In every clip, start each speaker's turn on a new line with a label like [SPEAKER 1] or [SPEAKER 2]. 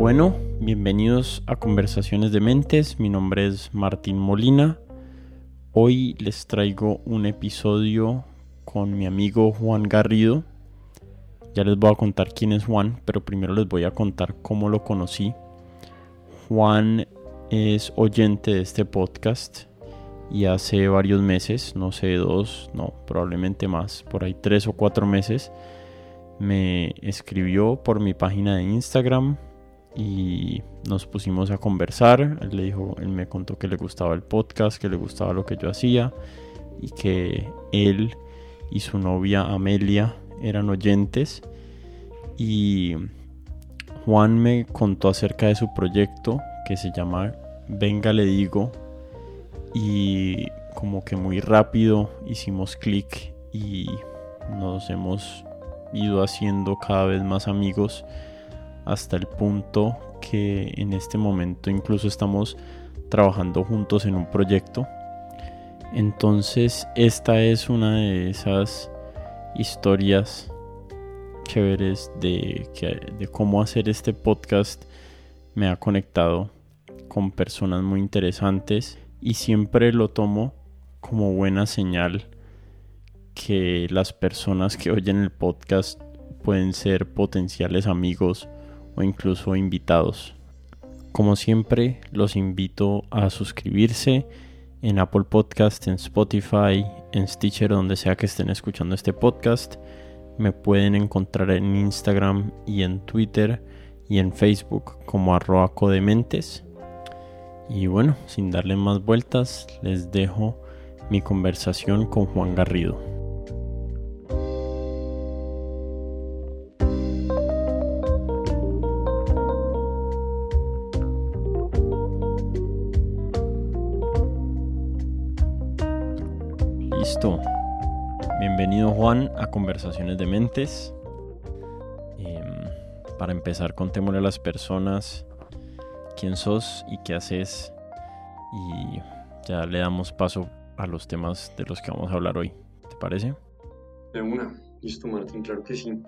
[SPEAKER 1] Bueno, bienvenidos a Conversaciones de Mentes. Mi nombre es Martín Molina. Hoy les traigo un episodio con mi amigo Juan Garrido. Ya les voy a contar quién es Juan, pero primero les voy a contar cómo lo conocí. Juan es oyente de este podcast y hace varios meses, no sé, dos, no, probablemente más, por ahí tres o cuatro meses, me escribió por mi página de Instagram y nos pusimos a conversar. Él me contó que le gustaba el podcast, que le gustaba lo que yo hacía y que él y su novia Amelia eran oyentes. Y Juan me contó acerca de su proyecto que se llama Venga le digo. Y como que muy rápido hicimos clic y nos hemos ido haciendo cada vez más amigos hasta el punto que en este momento incluso estamos trabajando juntos en un proyecto. Entonces esta es una de esas historias chéveres de, de cómo hacer este podcast. Me ha conectado con personas muy interesantes y siempre lo tomo como buena señal que las personas que oyen el podcast pueden ser potenciales amigos o incluso invitados. Como siempre, los invito a suscribirse en Apple Podcast, en Spotify, en Stitcher, donde sea que estén escuchando este podcast. Me pueden encontrar en Instagram y en Twitter y en Facebook como arroba codementes. Y bueno, sin darle más vueltas, les dejo mi conversación con Juan Garrido. Listo. Bienvenido Juan a Conversaciones de Mentes. Em, para empezar, contémosle a las personas quién sos y qué haces y ya le damos paso a los temas de los que vamos a hablar hoy. ¿Te parece?
[SPEAKER 2] De una. Listo, Martín, claro que sí.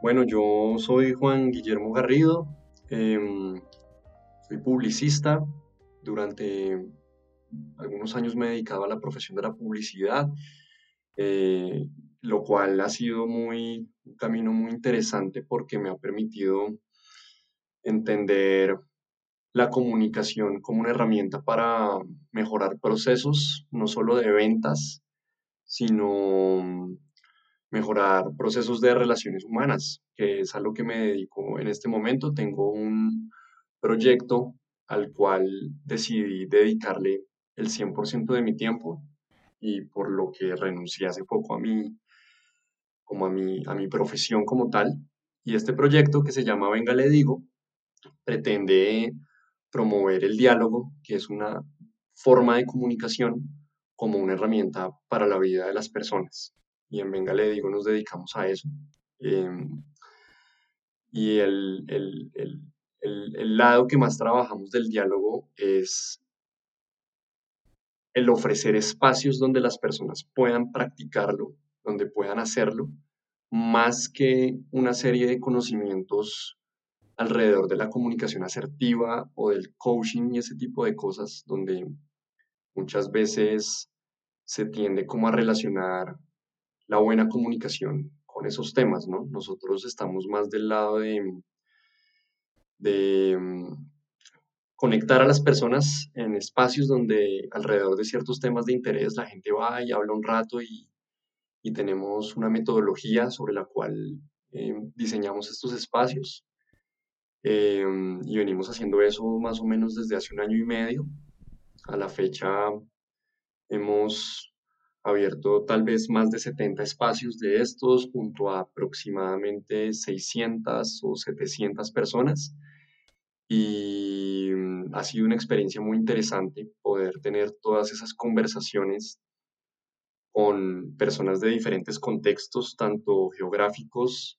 [SPEAKER 2] Bueno, yo soy Juan Guillermo Garrido, em, soy publicista. Durante algunos años me he dedicado a la profesión de la publicidad, eh, lo cual ha sido un camino muy interesante porque me ha permitido entender la comunicación como una herramienta para mejorar procesos, no solo de ventas, sino mejorar procesos de relaciones humanas, que es a lo que me dedico en este momento. Tengo un proyecto al cual decidí dedicarle el 100% de mi tiempo y por lo que renuncié hace poco a mi, como a mi, a mi profesión como tal. Y este proyecto que se llama Venga le digo, pretende promover el diálogo, que es una forma de comunicación, como una herramienta para la vida de las personas. Y en Venga le digo, nos dedicamos a eso. Em, y el, el, el, el, lado que más trabajamos del diálogo es el ofrecer espacios donde las personas puedan practicarlo, donde puedan hacerlo, más que una serie de conocimientos alrededor de la comunicación asertiva o del coaching y ese tipo de cosas, donde muchas veces se tiende como a relacionar la buena comunicación con esos temas, ¿no? Nosotros estamos más del lado de, de conectar a las personas en espacios donde alrededor de ciertos temas de interés la gente va y habla un rato y, y tenemos una metodología sobre la cual eh, diseñamos estos espacios Em, y venimos haciendo eso más o menos desde hace un año y medio. A la fecha hemos abierto tal vez más de 70 espacios de estos junto a aproximadamente 600 o 700 personas. Y ha sido una experiencia muy interesante poder tener todas esas conversaciones con personas de diferentes contextos, tanto geográficos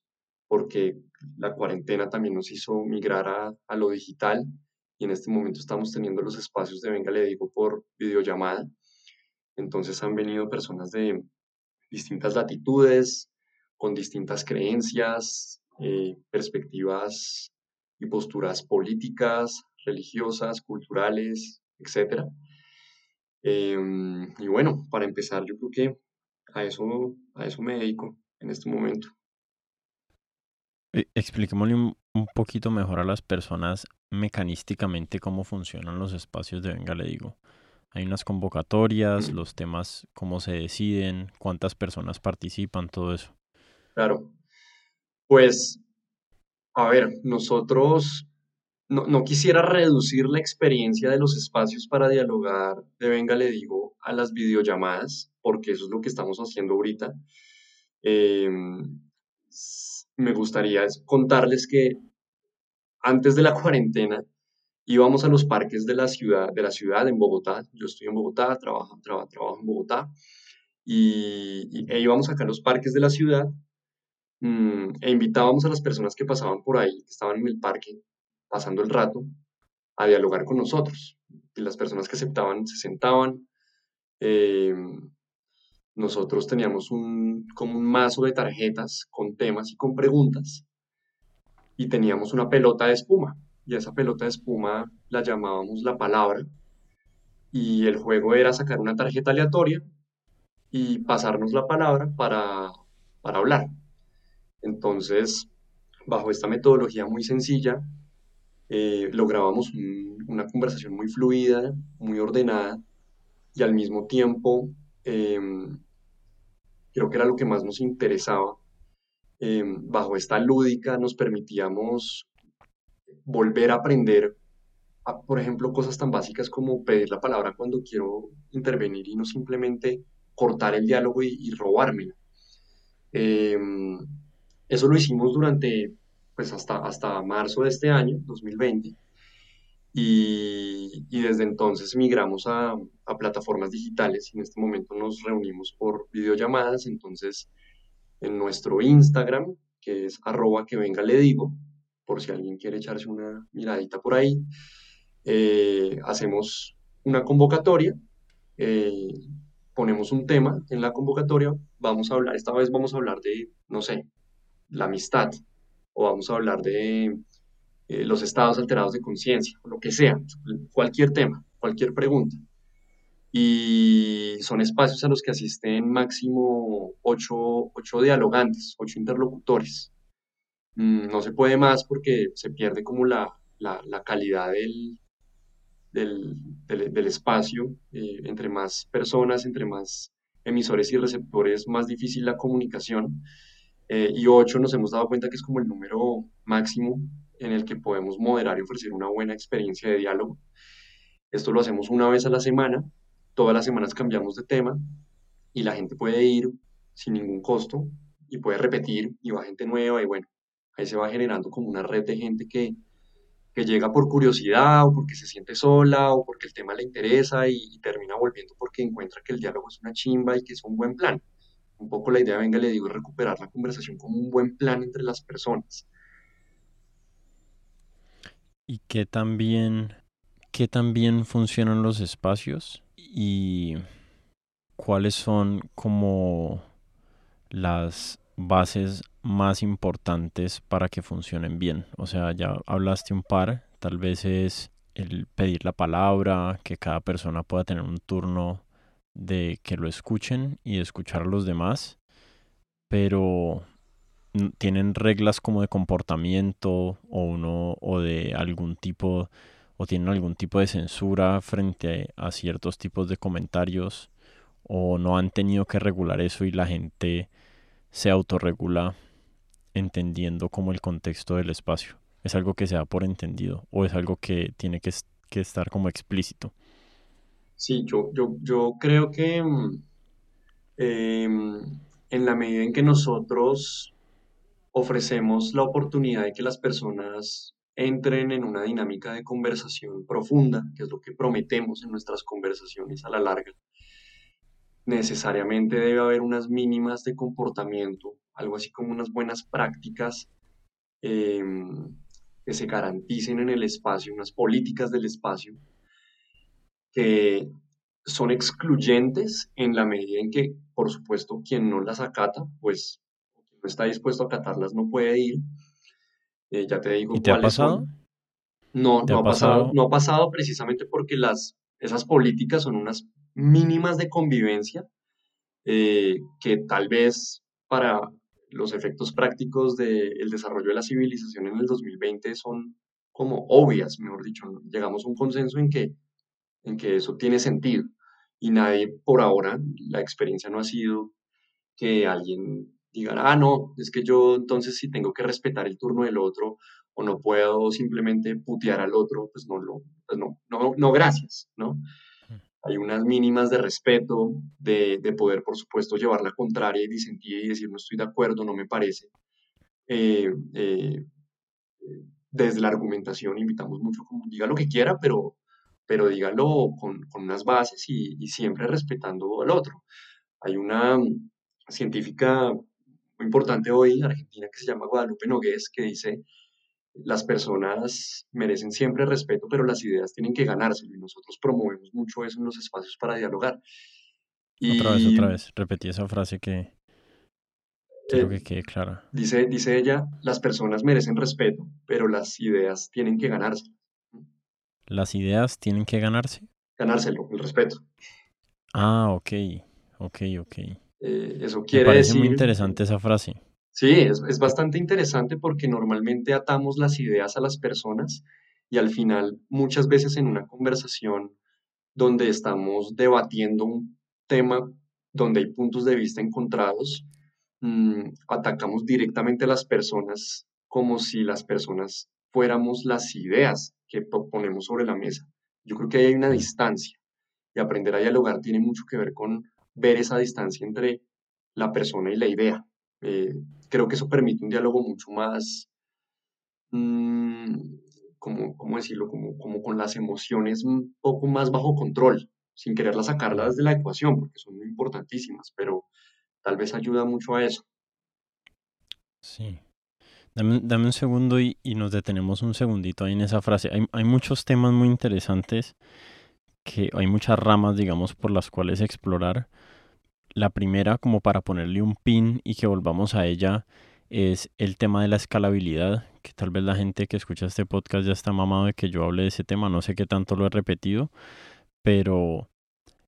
[SPEAKER 2] porque la cuarentena también nos hizo migrar a, lo digital y en este momento estamos teniendo los espacios de Venga, le digo, por videollamada. Entonces han venido personas de distintas latitudes, con distintas creencias, eh, perspectivas y posturas políticas, religiosas, culturales, etc. Em, y bueno, para empezar, yo creo que a eso, a eso me dedico en este momento.
[SPEAKER 1] Eh, expliquémosle un, poquito mejor a las personas mecanísticamente cómo funcionan los espacios de Venga, le digo. Hay unas convocatorias, los temas, cómo se deciden, cuántas personas participan, todo eso.
[SPEAKER 2] Claro. Pues, a ver, nosotros no, no, quisiera reducir la experiencia de los espacios para dialogar de Venga, le digo, a las videollamadas, porque eso es lo que estamos haciendo ahorita. Em, me gustaría contarles que antes de la cuarentena íbamos a los parques de la ciudad, de la ciudad en Bogotá. Yo estoy en Bogotá, trabajo, trabajo en Bogotá. Y, e íbamos acá a los parques de la ciudad mm, e invitábamos a las personas que pasaban por ahí, que estaban en el parque, pasando el rato, a dialogar con nosotros. Y las personas que aceptaban se sentaban. Em, nosotros teníamos un, como un mazo de tarjetas con temas y con preguntas y teníamos una pelota de espuma y esa pelota de espuma la llamábamos la palabra y el juego era sacar una tarjeta aleatoria y pasarnos la palabra para, para hablar. Entonces, bajo esta metodología muy sencilla, eh, lográbamos una conversación muy fluida, muy ordenada y al mismo tiempo em, creo que era lo que más nos interesaba. Em, bajo esta lúdica nos permitíamos volver a aprender, por ejemplo, cosas tan básicas como pedir la palabra cuando quiero intervenir y no simplemente cortar el diálogo y, robármela. Em, eso lo hicimos durante, pues hasta, hasta marzo de este año, 2020. Y, desde entonces migramos a, plataformas digitales y en este momento nos reunimos por videollamadas. Entonces, en nuestro Instagram, que es arroba que venga le digo, por si alguien quiere echarse una miradita por ahí, eh, hacemos una convocatoria, eh, ponemos un tema en la convocatoria, vamos a hablar, esta vez vamos a hablar de, no sé, la amistad, o vamos a hablar de eh, los estados alterados de conciencia, lo que sea, cualquier tema, cualquier pregunta. Y son espacios a los que asisten máximo ocho, dialogantes, ocho interlocutores. Mm, no se puede más porque se pierde como la, calidad del, del, espacio. Eh, entre más personas, entre más emisores y receptores, más difícil la comunicación. Eh, y ocho nos hemos dado cuenta que es como el número máximo en el que podemos moderar y ofrecer una buena experiencia de diálogo. Esto lo hacemos una vez a la semana, todas las semanas cambiamos de tema y la gente puede ir sin ningún costo y puede repetir y va gente nueva y bueno, ahí se va generando como una red de gente que, que llega por curiosidad o porque se siente sola o porque el tema le interesa y, termina volviendo porque encuentra que el diálogo es una chimba y que es un buen plan. Un poco la idea, venga, le digo, recuperar la conversación como un buen plan entre las personas
[SPEAKER 1] y qué también, qué también funcionan los espacios y cuáles son como las bases más importantes para que funcionen bien. O sea, ya hablaste un par, tal vez es el pedir la palabra, que cada persona pueda tener un turno de que lo escuchen y escuchar a los demás, pero tienen reglas como de comportamiento o uno o de algún tipo o tienen algún tipo de censura frente a ciertos tipos de comentarios o no han tenido que regular eso y la gente se autorregula entendiendo como el contexto del espacio. Es algo que se da por entendido o es algo que tiene que, estar como explícito.
[SPEAKER 2] Sí, yo, yo, yo creo que mm, em, en la medida en que nosotros ofrecemos la oportunidad de que las personas entren en una dinámica de conversación profunda, que es lo que prometemos en nuestras conversaciones a la larga. Necesariamente debe haber unas mínimas de comportamiento, algo así como unas buenas prácticas em, que se garanticen en el espacio, unas políticas del espacio que son excluyentes en la medida en que, por supuesto, quien no las acata, pues no está dispuesto a acatarlas no puede ir, Eh, ya te digo
[SPEAKER 1] ¿Y te ha pasado?
[SPEAKER 2] No,
[SPEAKER 1] ¿Te
[SPEAKER 2] no
[SPEAKER 1] ha
[SPEAKER 2] ha pasado,
[SPEAKER 1] pasado?
[SPEAKER 2] no ha pasado precisamente porque las, esas políticas son unas mínimas de convivencia eh, que tal vez para los efectos prácticos del desarrollo de la civilización en el 2020 son como obvias, mejor dicho, ¿no? llegamos a un consenso en que, en que eso tiene sentido y nadie por ahora, la experiencia no ha sido que alguien diga, ah, no, es que yo entonces si tengo que respetar el turno del otro o no puedo simplemente putear al otro, pues no lo, pues no, no, no, gracias, ¿no? Hay unas mínimas de respeto, de, de poder, por supuesto, llevar la contraria y disentir y decir no estoy de acuerdo, no me parece. Eh, eh, desde la argumentación invitamos mucho como diga lo que quiera, pero, pero dígalo con, con unas bases y, y siempre respetando al otro. Hay una científica muy importante hoy en Argentina que se llama Guadalupe Nogués, que dice, las personas merecen siempre respeto, pero las ideas tienen que ganárselo y nosotros promovemos mucho eso en los espacios para dialogar.
[SPEAKER 1] Otra vez,
[SPEAKER 2] Y
[SPEAKER 1] otra vez. Repetí esa frase que quiero
[SPEAKER 2] eh,
[SPEAKER 1] que quede clara.
[SPEAKER 2] dice, dice ella, las personas merecen respeto, pero las ideas tienen que ganárselo.
[SPEAKER 1] ¿Las ideas tienen que ganarse?
[SPEAKER 2] Ganárselo, el respeto.
[SPEAKER 1] Ah, ok, ok, ok.
[SPEAKER 2] Eh, eso
[SPEAKER 1] Me
[SPEAKER 2] quiere
[SPEAKER 1] parece muy interesante esa frase.
[SPEAKER 2] Sí, es, es bastante interesante porque normalmente atamos las ideas a las personas y al final muchas veces en una conversación donde estamos debatiendo un tema donde hay puntos de vista encontrados, mm, atacamos directamente a las personas como si las personas fuéramos las ideas que ponemos sobre la mesa. Yo creo que ahí hay una distancia y aprender a dialogar tiene mucho que ver con ver esa distancia entre la persona y la idea. Eh, creo que eso permite un diálogo mucho más, mm, como, ¿cómo decirlo? Como, como con las emociones un poco más bajo control, sin quererlas sacarlas de la ecuación, porque son muy importantísimas, pero tal vez ayuda mucho a eso.
[SPEAKER 1] Sí. Dame, dame un segundo y, y nos detenemos un segundito ahí en esa frase. Hay, hay muchos temas muy interesantes que hay muchas ramas, digamos, por las cuales explorar. La primera, como para ponerle un pin y que volvamos a ella, es el tema de la escalabilidad, que tal vez la gente que escucha este podcast ya está mamado de que yo hable de ese tema, no sé qué tanto lo he repetido, pero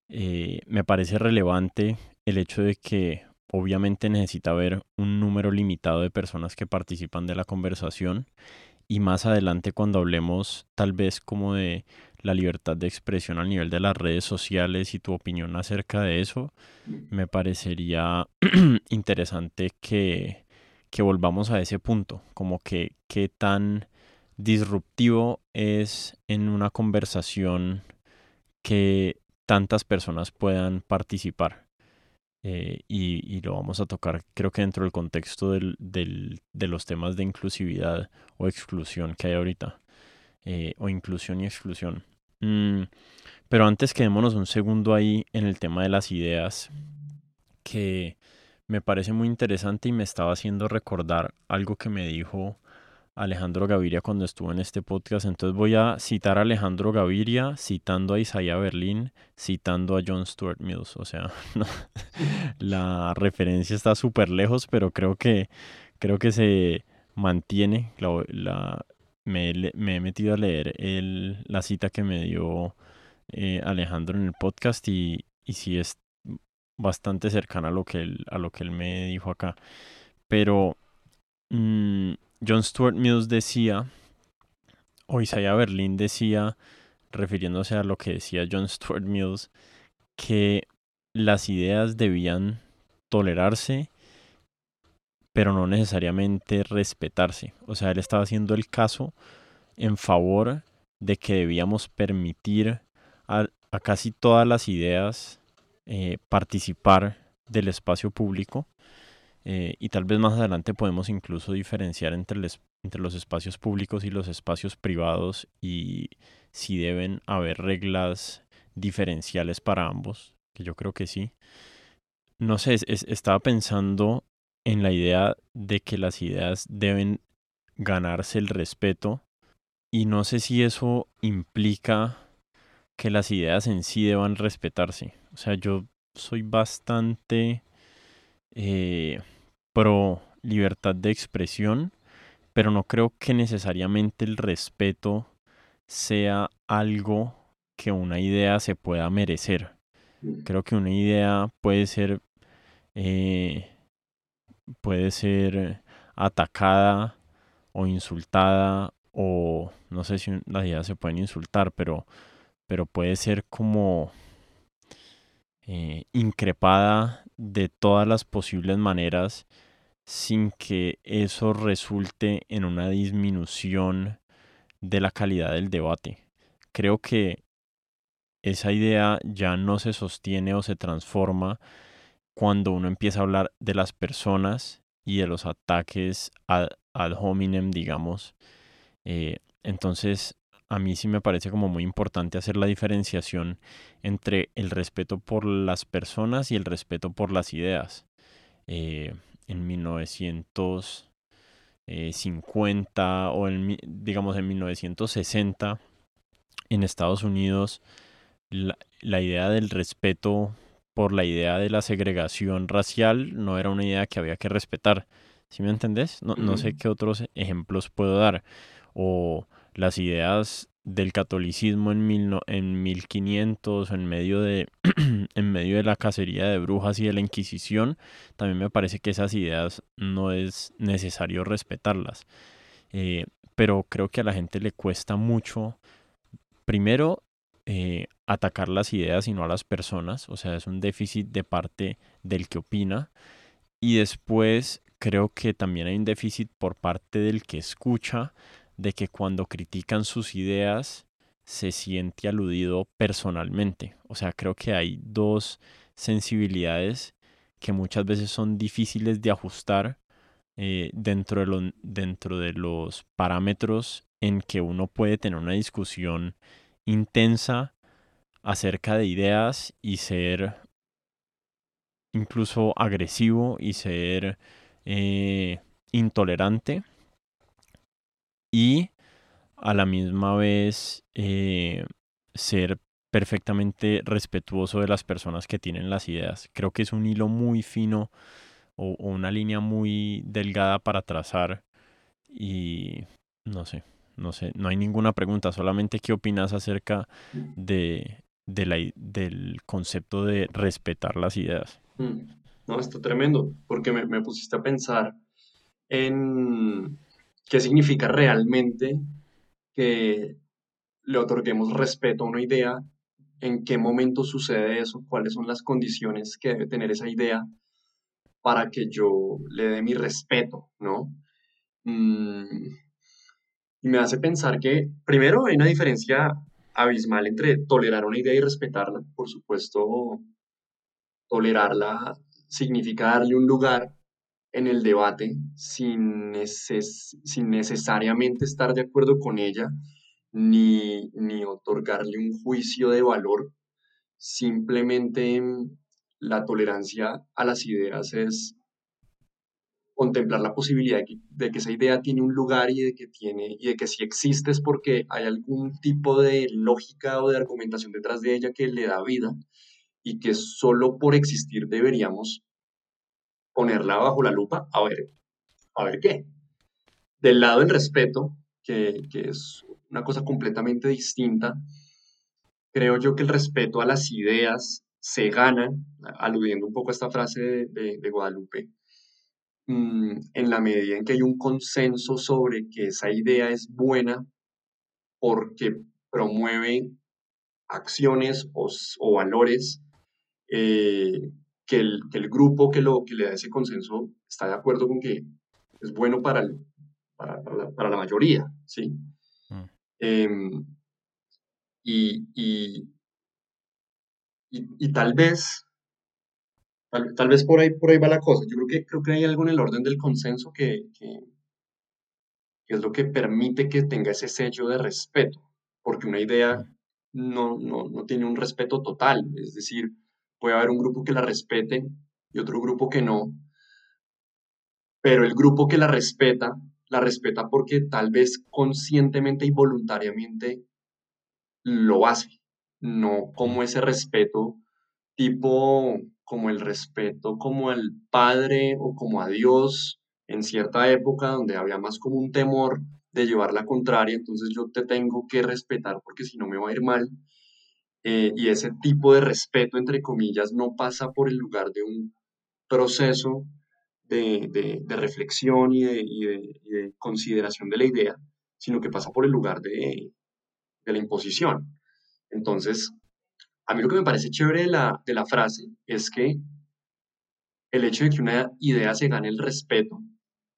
[SPEAKER 1] eh, me parece relevante el hecho de que obviamente necesita haber un número limitado de personas que participan de la conversación y más adelante cuando hablemos tal vez como de la libertad de expresión al nivel de las redes sociales y tu opinión acerca de eso, me parecería interesante que, que volvamos a ese punto, como que qué tan disruptivo es en una conversación que tantas personas puedan participar. Eh, y, lo vamos a tocar creo que dentro del contexto del- de los temas de inclusividad o exclusión que hay ahorita, eh, o inclusión y exclusión. Mm, pero antes quedémonos un segundo ahí en el tema de las ideas, que me parece muy interesante y me estaba haciendo recordar algo que me dijo Alejandro Gaviria cuando estuvo en este podcast. Entonces voy a citar a Alejandro Gaviria, citando a Isaiah Berlin, citando a John Stuart Mills. O sea, la referencia está súper lejos, pero creo que, creo que se mantiene. Me, he metido a leer la cita que me dio eh, Alejandro en el podcast y, y sí es bastante cercana a lo que él, a lo que él me dijo acá. Pero mm, John Stuart Mills decía, o Isaiah Berlin decía, refiriéndose a lo que decía John Stuart Mills, que las ideas debían tolerarse, pero no necesariamente respetarse. O sea, él estaba haciendo el caso en favor de que debíamos permitir a, casi todas las ideas eh, participar del espacio público eh, y tal vez más adelante podemos incluso diferenciar entre, los espacios públicos y los espacios privados y si deben haber reglas diferenciales para ambos, que yo creo que sí. No sé, es- es- estaba pensando en la idea de que las ideas deben ganarse el respeto y no sé si eso implica que las ideas en sí deban respetarse. O sea, yo soy bastante eh, pro libertad de expresión, pero no creo que necesariamente el respeto sea algo que una idea se pueda merecer.
[SPEAKER 2] Mm.
[SPEAKER 1] Creo que una idea puede ser eh, puede ser atacada o insultada o no sé si las ideas se pueden insultar, pero, pero puede ser como eh, increpada de todas las posibles maneras sin que eso resulte en una disminución de la calidad del debate. Creo que esa idea ya no se sostiene o se transforma cuando uno empieza a hablar de las personas y de los ataques ad, hominem, digamos. Eh, entonces, a mí sí me parece como muy importante hacer la diferenciación entre el respeto por las personas y el respeto por las ideas. Eh, en 1950 o en, digamos en 1960 en Estados Unidos la, la idea del respeto por la idea de la segregación racial no era una idea que había que respetar. ¿Sí me entendés? No, no sé qué otros ejemplos puedo dar. O las ideas del catolicismo en, mil en 1500 en medio de en medio de la cacería de brujas y de la inquisición también me parece que esas ideas no es necesario respetarlas eh, pero creo que a la gente le cuesta mucho primero eh, atacar las ideas y no a las personas, o sea, es un déficit de parte del que opina. Y después creo que también hay un déficit por parte del que escucha, de que cuando critican sus ideas se siente aludido personalmente. O sea, creo que hay dos sensibilidades que muchas veces son difíciles de ajustar eh, dentro, de dentro de los parámetros en que uno puede tener una discusión intensa acerca de ideas y ser incluso agresivo y ser eh, intolerante y a la misma vez eh, ser perfectamente respetuoso de las personas que tienen las ideas. Creo que es un hilo muy fino o una línea muy delgada para trazar y no sé, no sé, no hay ninguna pregunta, solamente qué opinas acerca de, del concepto de respetar las ideas.
[SPEAKER 2] Mm. No, está tremendo, porque me, pusiste a pensar en qué significa realmente que le otorguemos respeto a una idea, en qué momento sucede eso, cuáles son las condiciones que debe tener esa idea para que yo le dé mi respeto, ¿no? Mm, y me hace pensar que, primero, hay una diferencia abismal entre tolerar una idea y respetarla. Por supuesto, tolerarla significa darle un lugar en el debate sin, sin necesariamente estar de acuerdo con ella, ni, ni otorgarle un juicio de valor. Simplemente la tolerancia a las ideas es contemplar la posibilidad de que, esa idea tiene un lugar y de que tiene y de que si existe es porque hay algún tipo de lógica o de argumentación detrás de ella que le da vida y que solo por existir deberíamos ponerla bajo la lupa a ver a ver qué. Del lado del respeto que, es una cosa completamente distinta creo yo que el respeto a las ideas se gana aludiendo un poco a esta frase de Guadalupe Mm, en la medida en que hay un consenso sobre que esa idea es buena porque promueve acciones o, valores eh, que, el, grupo que, lo, que le da ese consenso está de acuerdo con que es bueno para, para, la, mayoría, ¿sí? Mm. Em, y, y, tal vez Tal, vez por ahí, por ahí va la cosa. Yo creo que, creo que hay algo en el orden del consenso que, es lo que permite que tenga ese sello de respeto, porque una idea no, no, tiene un respeto total. Es decir, puede haber un grupo que la respete y otro grupo que no, pero el grupo que la respeta, la respeta porque tal vez conscientemente y voluntariamente lo hace, no como ese respeto tipo como el respeto como al Padre o como a Dios en cierta época donde había más como un temor de llevar la contraria, entonces yo te tengo que respetar porque si no me va a ir mal. Eh, y ese tipo de respeto, entre comillas, no pasa por el lugar de un proceso de, reflexión y de, consideración de la idea, sino que pasa por el lugar de, la imposición. Entonces, a mí lo que me parece chévere de la, de la frase es que el hecho de que una idea se gane el respeto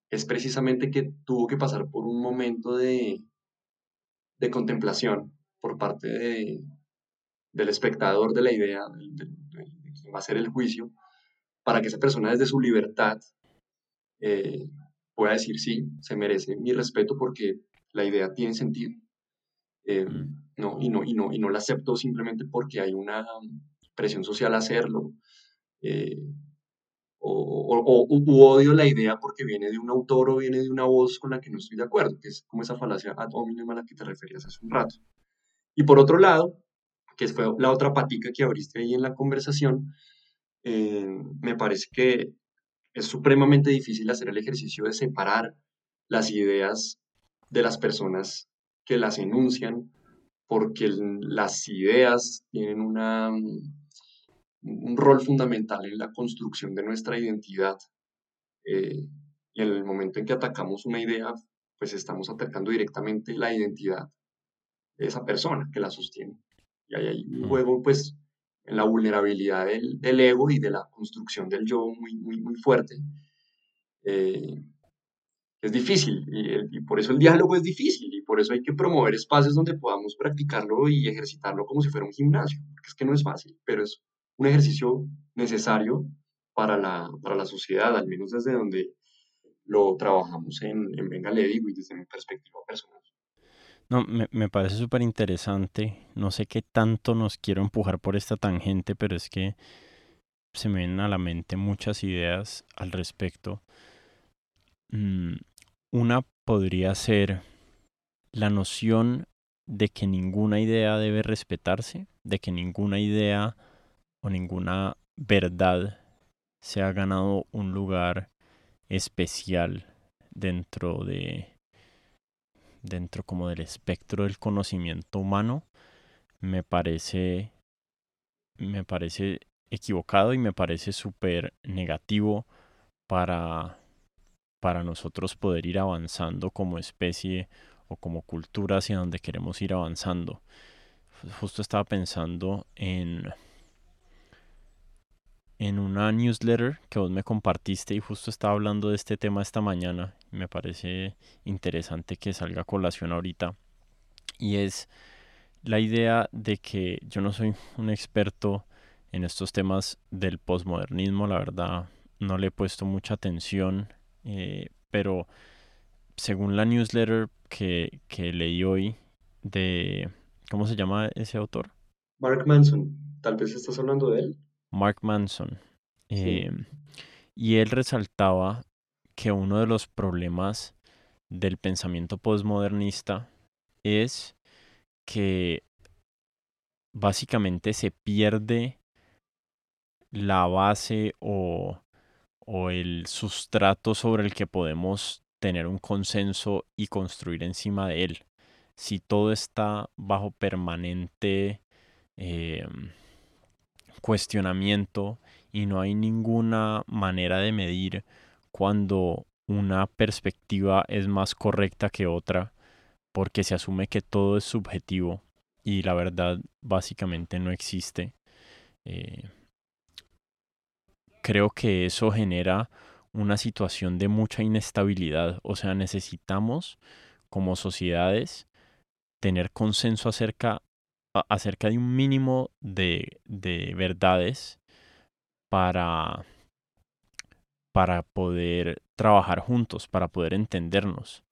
[SPEAKER 2] es precisamente que tuvo que pasar por un momento de, de contemplación por parte del espectador de la idea, de, quien va a ser el juicio, para que esa persona desde su libertad eh, pueda decir sí, se merece mi respeto porque la idea tiene sentido. Eh, mm. no, y, no, y, no, y no la acepto simplemente porque hay una presión social a hacerlo. Eh, o, o, odio la idea porque viene de un autor o viene de una voz con la que no estoy de acuerdo, que es como esa falacia ad hominem a la que te referías hace un rato. Y por otro lado, que fue la otra patica que abriste ahí en la conversación, eh, me parece que es supremamente difícil hacer el ejercicio de separar las ideas de las personas que las enuncian, porque las ideas tienen una un rol fundamental en la construcción de nuestra identidad. Eh, y en el momento en que atacamos una idea, pues estamos atacando directamente la identidad de esa persona que la sostiene. Y hay un juego, pues, en la vulnerabilidad del, del, ego y de la construcción del yo muy, muy, muy fuerte. Eh, es difícil y, y, por eso el diálogo es difícil y por eso hay que promover espacios donde podamos practicarlo y ejercitarlo como si fuera un gimnasio, porque es que no es fácil, pero es un ejercicio necesario para la, para la sociedad, al menos desde donde lo trabajamos en, en Venga y desde mi perspectiva personal.
[SPEAKER 1] No, me, me parece súper interesante. No sé qué tanto nos quiero empujar por esta tangente, pero es que se me vienen a la mente muchas ideas al respecto. Mm, una podría ser la noción de que ninguna idea debe respetarse, de que ninguna idea o ninguna verdad se ha ganado un lugar especial dentro de dentro como del espectro del conocimiento humano me parece me parece equivocado y me parece súper negativo para para nosotros poder ir avanzando como especie o como cultura hacia donde queremos ir avanzando. Justo estaba pensando en en una newsletter que vos me compartiste y justo estaba hablando de este tema esta mañana. Me parece interesante que salga colación ahorita. Y es la idea de que yo no soy un experto en estos temas del posmodernismo, la verdad no le he puesto mucha atención, eh, pero según la newsletter que, que leí hoy de... ¿Cómo se llama ese autor?
[SPEAKER 2] Mark Manson. Tal vez estás hablando de él.
[SPEAKER 1] Mark Manson. Em, y él resaltaba que uno de los problemas del pensamiento postmodernista es que básicamente se pierde la base o, o, el sustrato sobre el que podemos tener un consenso y construir encima de él. Si todo está bajo permanente eh, cuestionamiento y no hay ninguna manera de medir cuando una perspectiva es más correcta que otra porque se asume que todo es subjetivo y la verdad básicamente no existe. Eh, creo que eso genera una situación de mucha inestabilidad. O sea, necesitamos como sociedades tener consenso acerca acerca de un mínimo de, de verdades para, para poder trabajar juntos, para poder entendernos.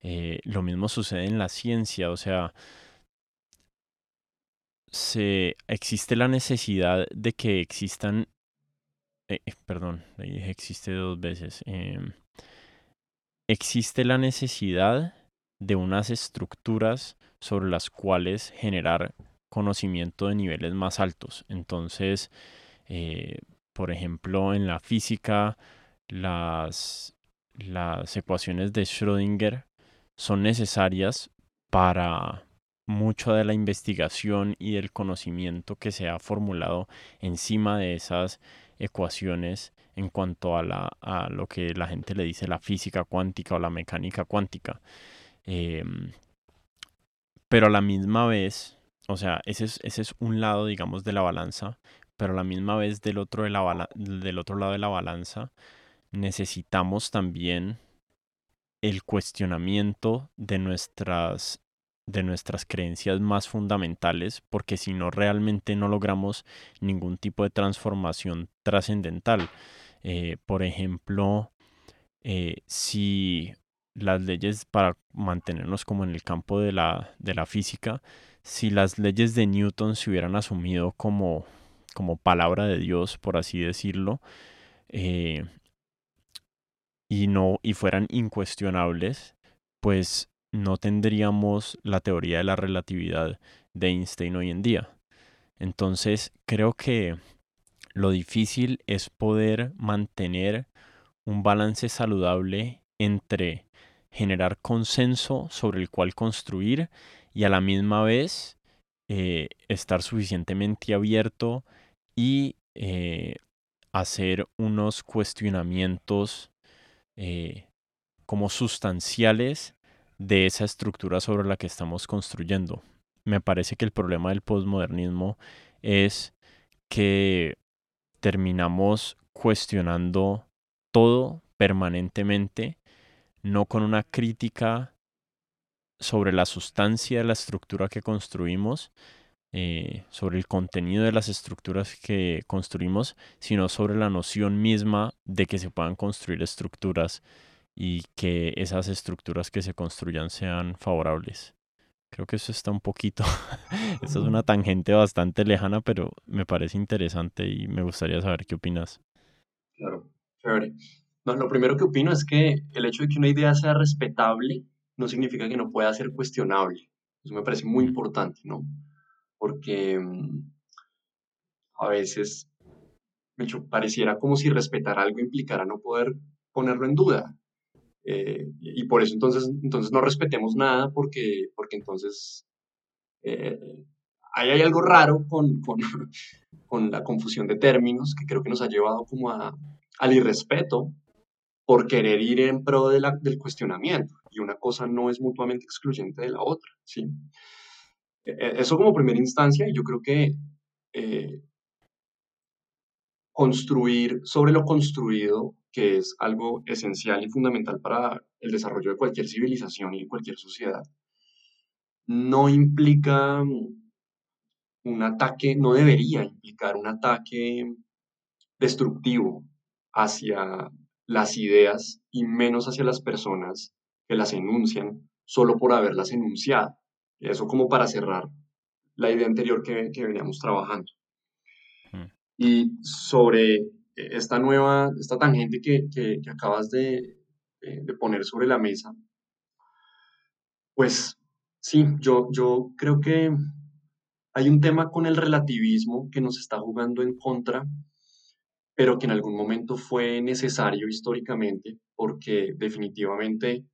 [SPEAKER 1] Eh, lo mismo sucede en la ciencia, o sea, se, existe la necesidad de que existan, eh, eh, perdón, existe dos veces, em, existe la necesidad de unas estructuras sobre las cuales generar conocimiento de niveles más altos. Entonces, eh, por ejemplo, en la física, las, las ecuaciones de Schrödinger son necesarias para mucho de la investigación y del conocimiento que se ha formulado encima de esas ecuaciones en cuanto a, la, a lo que la gente le dice la física cuántica o la mecánica cuántica. Em, pero a la misma vez, o sea, ese es, ese es un lado, digamos, de la balanza, pero a la misma vez del otro, de la del otro lado de la balanza necesitamos también el cuestionamiento de nuestras de nuestras creencias más fundamentales, porque si no realmente no logramos ningún tipo de transformación trascendental. Eh, por ejemplo, eh, si las leyes para mantenernos como en el campo de la, de la física, si las leyes de Newton se hubieran asumido como, como palabra de Dios, por así decirlo, eh, y no y fueran incuestionables, pues no tendríamos la teoría de la relatividad de Einstein hoy en día. Entonces, creo que lo difícil es poder mantener un balance saludable entre generar consenso sobre el cual construir y a la misma vez eh, estar suficientemente abierto y eh, hacer unos cuestionamientos eh, como sustanciales de esa estructura sobre la que estamos construyendo. Me parece que el problema del posmodernismo es que terminamos cuestionando todo permanentemente, no con una crítica sobre la sustancia de la estructura que construimos, eh, sobre el contenido de las estructuras que construimos, sino sobre la noción misma de que se puedan construir estructuras y que esas estructuras que se construyan sean favorables. Creo que eso está un poquito, esto es una tangente bastante lejana, pero me parece interesante y me gustaría saber qué opinas.
[SPEAKER 2] Claro, chévere. No, lo primero que opino es que el hecho de que una idea sea respetable no significa que no pueda ser cuestionable. Eso me parece muy importante, ¿no? porque mm, a veces me pareciera como si respetar algo implicara no poder ponerlo en duda. Eh, y por eso entonces, entonces no respetemos nada porque, porque entonces eh, ahí hay algo raro con, con, con, la confusión de términos que creo que nos ha llevado como a, al irrespeto por querer ir en pro de la, del cuestionamiento. Y una cosa no es mutuamente excluyente de la otra, ¿sí? E-, eso como primera instancia, y yo creo que eh, construir sobre lo construido, que es algo esencial y fundamental para el desarrollo de cualquier civilización y de cualquier sociedad, no implica un ataque, no debería implicar un ataque destructivo hacia las ideas y menos hacia las personas que las enuncian solo por haberlas enunciado. Eso como para cerrar la idea anterior que, veníamos trabajando. Mm. Y sobre esta nueva, esta tangente que, acabas de, poner sobre la mesa, pues sí, yo, yo creo que hay un tema con el relativismo que nos está jugando en contra, pero que en algún momento fue necesario históricamente, porque definitivamente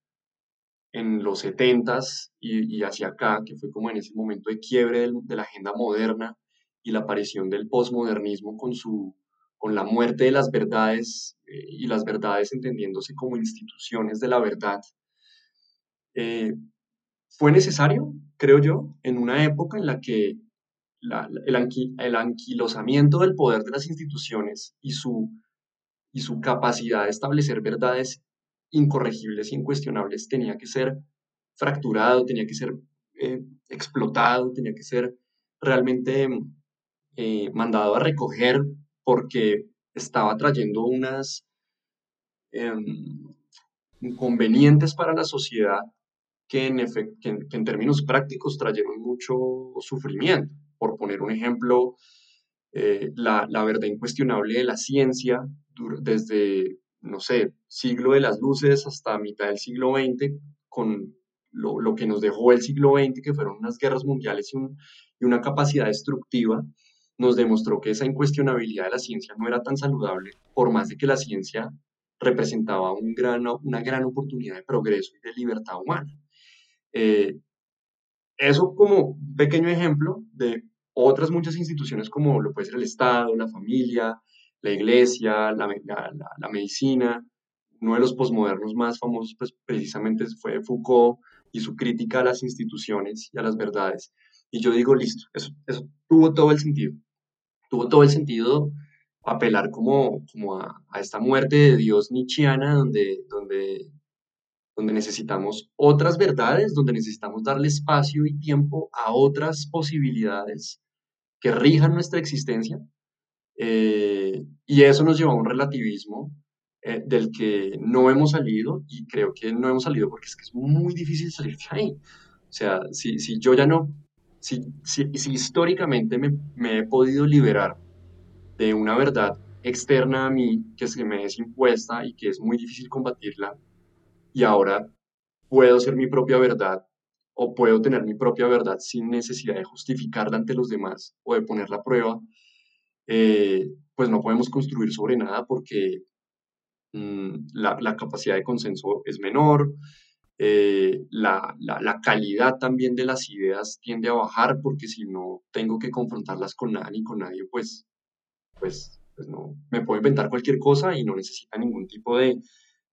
[SPEAKER 2] en los 70s y, hacia acá, que fue como en ese momento de quiebre de la agenda moderna y la aparición del posmodernismo con, su, con la muerte de las verdades eh, y las verdades entendiéndose como instituciones de la verdad. Eh, fue necesario, creo yo, en una época en la que el, anquilosamiento del poder de las instituciones y su, capacidad de establecer verdades incorregibles, incuestionables, tenía que ser fracturado, tenía que ser eh, explotado, tenía que ser realmente eh, mandado a recoger porque estaba trayendo unas em, inconvenientes para la sociedad que en, en, términos prácticos trajeron mucho sufrimiento. Por poner un ejemplo, eh, la, la, verdad incuestionable de la ciencia desde no sé, siglo de las luces hasta mitad del siglo XX, con lo, que nos dejó el siglo XX, que fueron unas guerras mundiales y, y, una capacidad destructiva, nos demostró que esa incuestionabilidad de la ciencia no era tan saludable, por más de que la ciencia representaba un gran, una gran oportunidad de progreso y de libertad humana. Eh, eso como un pequeño ejemplo de otras muchas instituciones como lo puede ser el Estado, la familia, la iglesia, la, la, medicina. Uno de los posmodernos más famosos pues, precisamente fue Foucault y su crítica a las instituciones y a las verdades. Y yo digo, listo, eso, eso tuvo todo el sentido. Tuvo todo el sentido apelar como, como a, a esta muerte de Dios nietzscheana, donde, donde, donde necesitamos otras verdades, donde necesitamos darle espacio y tiempo a otras posibilidades que rijan nuestra existencia. Eh, y eso nos lleva a un relativismo eh, del que no hemos salido y creo que no hemos salido porque es que es muy difícil salir de ahí. O sea, si, si yo ya no, si, si, si históricamente me, me, he podido liberar de una verdad externa a mí que se me es impuesta y que es muy difícil combatirla, y ahora puedo ser mi propia verdad o puedo tener mi propia verdad sin necesidad de justificarla ante los demás o de ponerla a prueba, eh, pues no podemos construir sobre nada porque mm, la, capacidad de consenso es menor, eh, la, la, calidad también de las ideas tiende a bajar porque si no tengo que confrontarlas con nada con nadie, pues pues, pues, no, me puedo inventar cualquier cosa y no necesita ningún tipo de,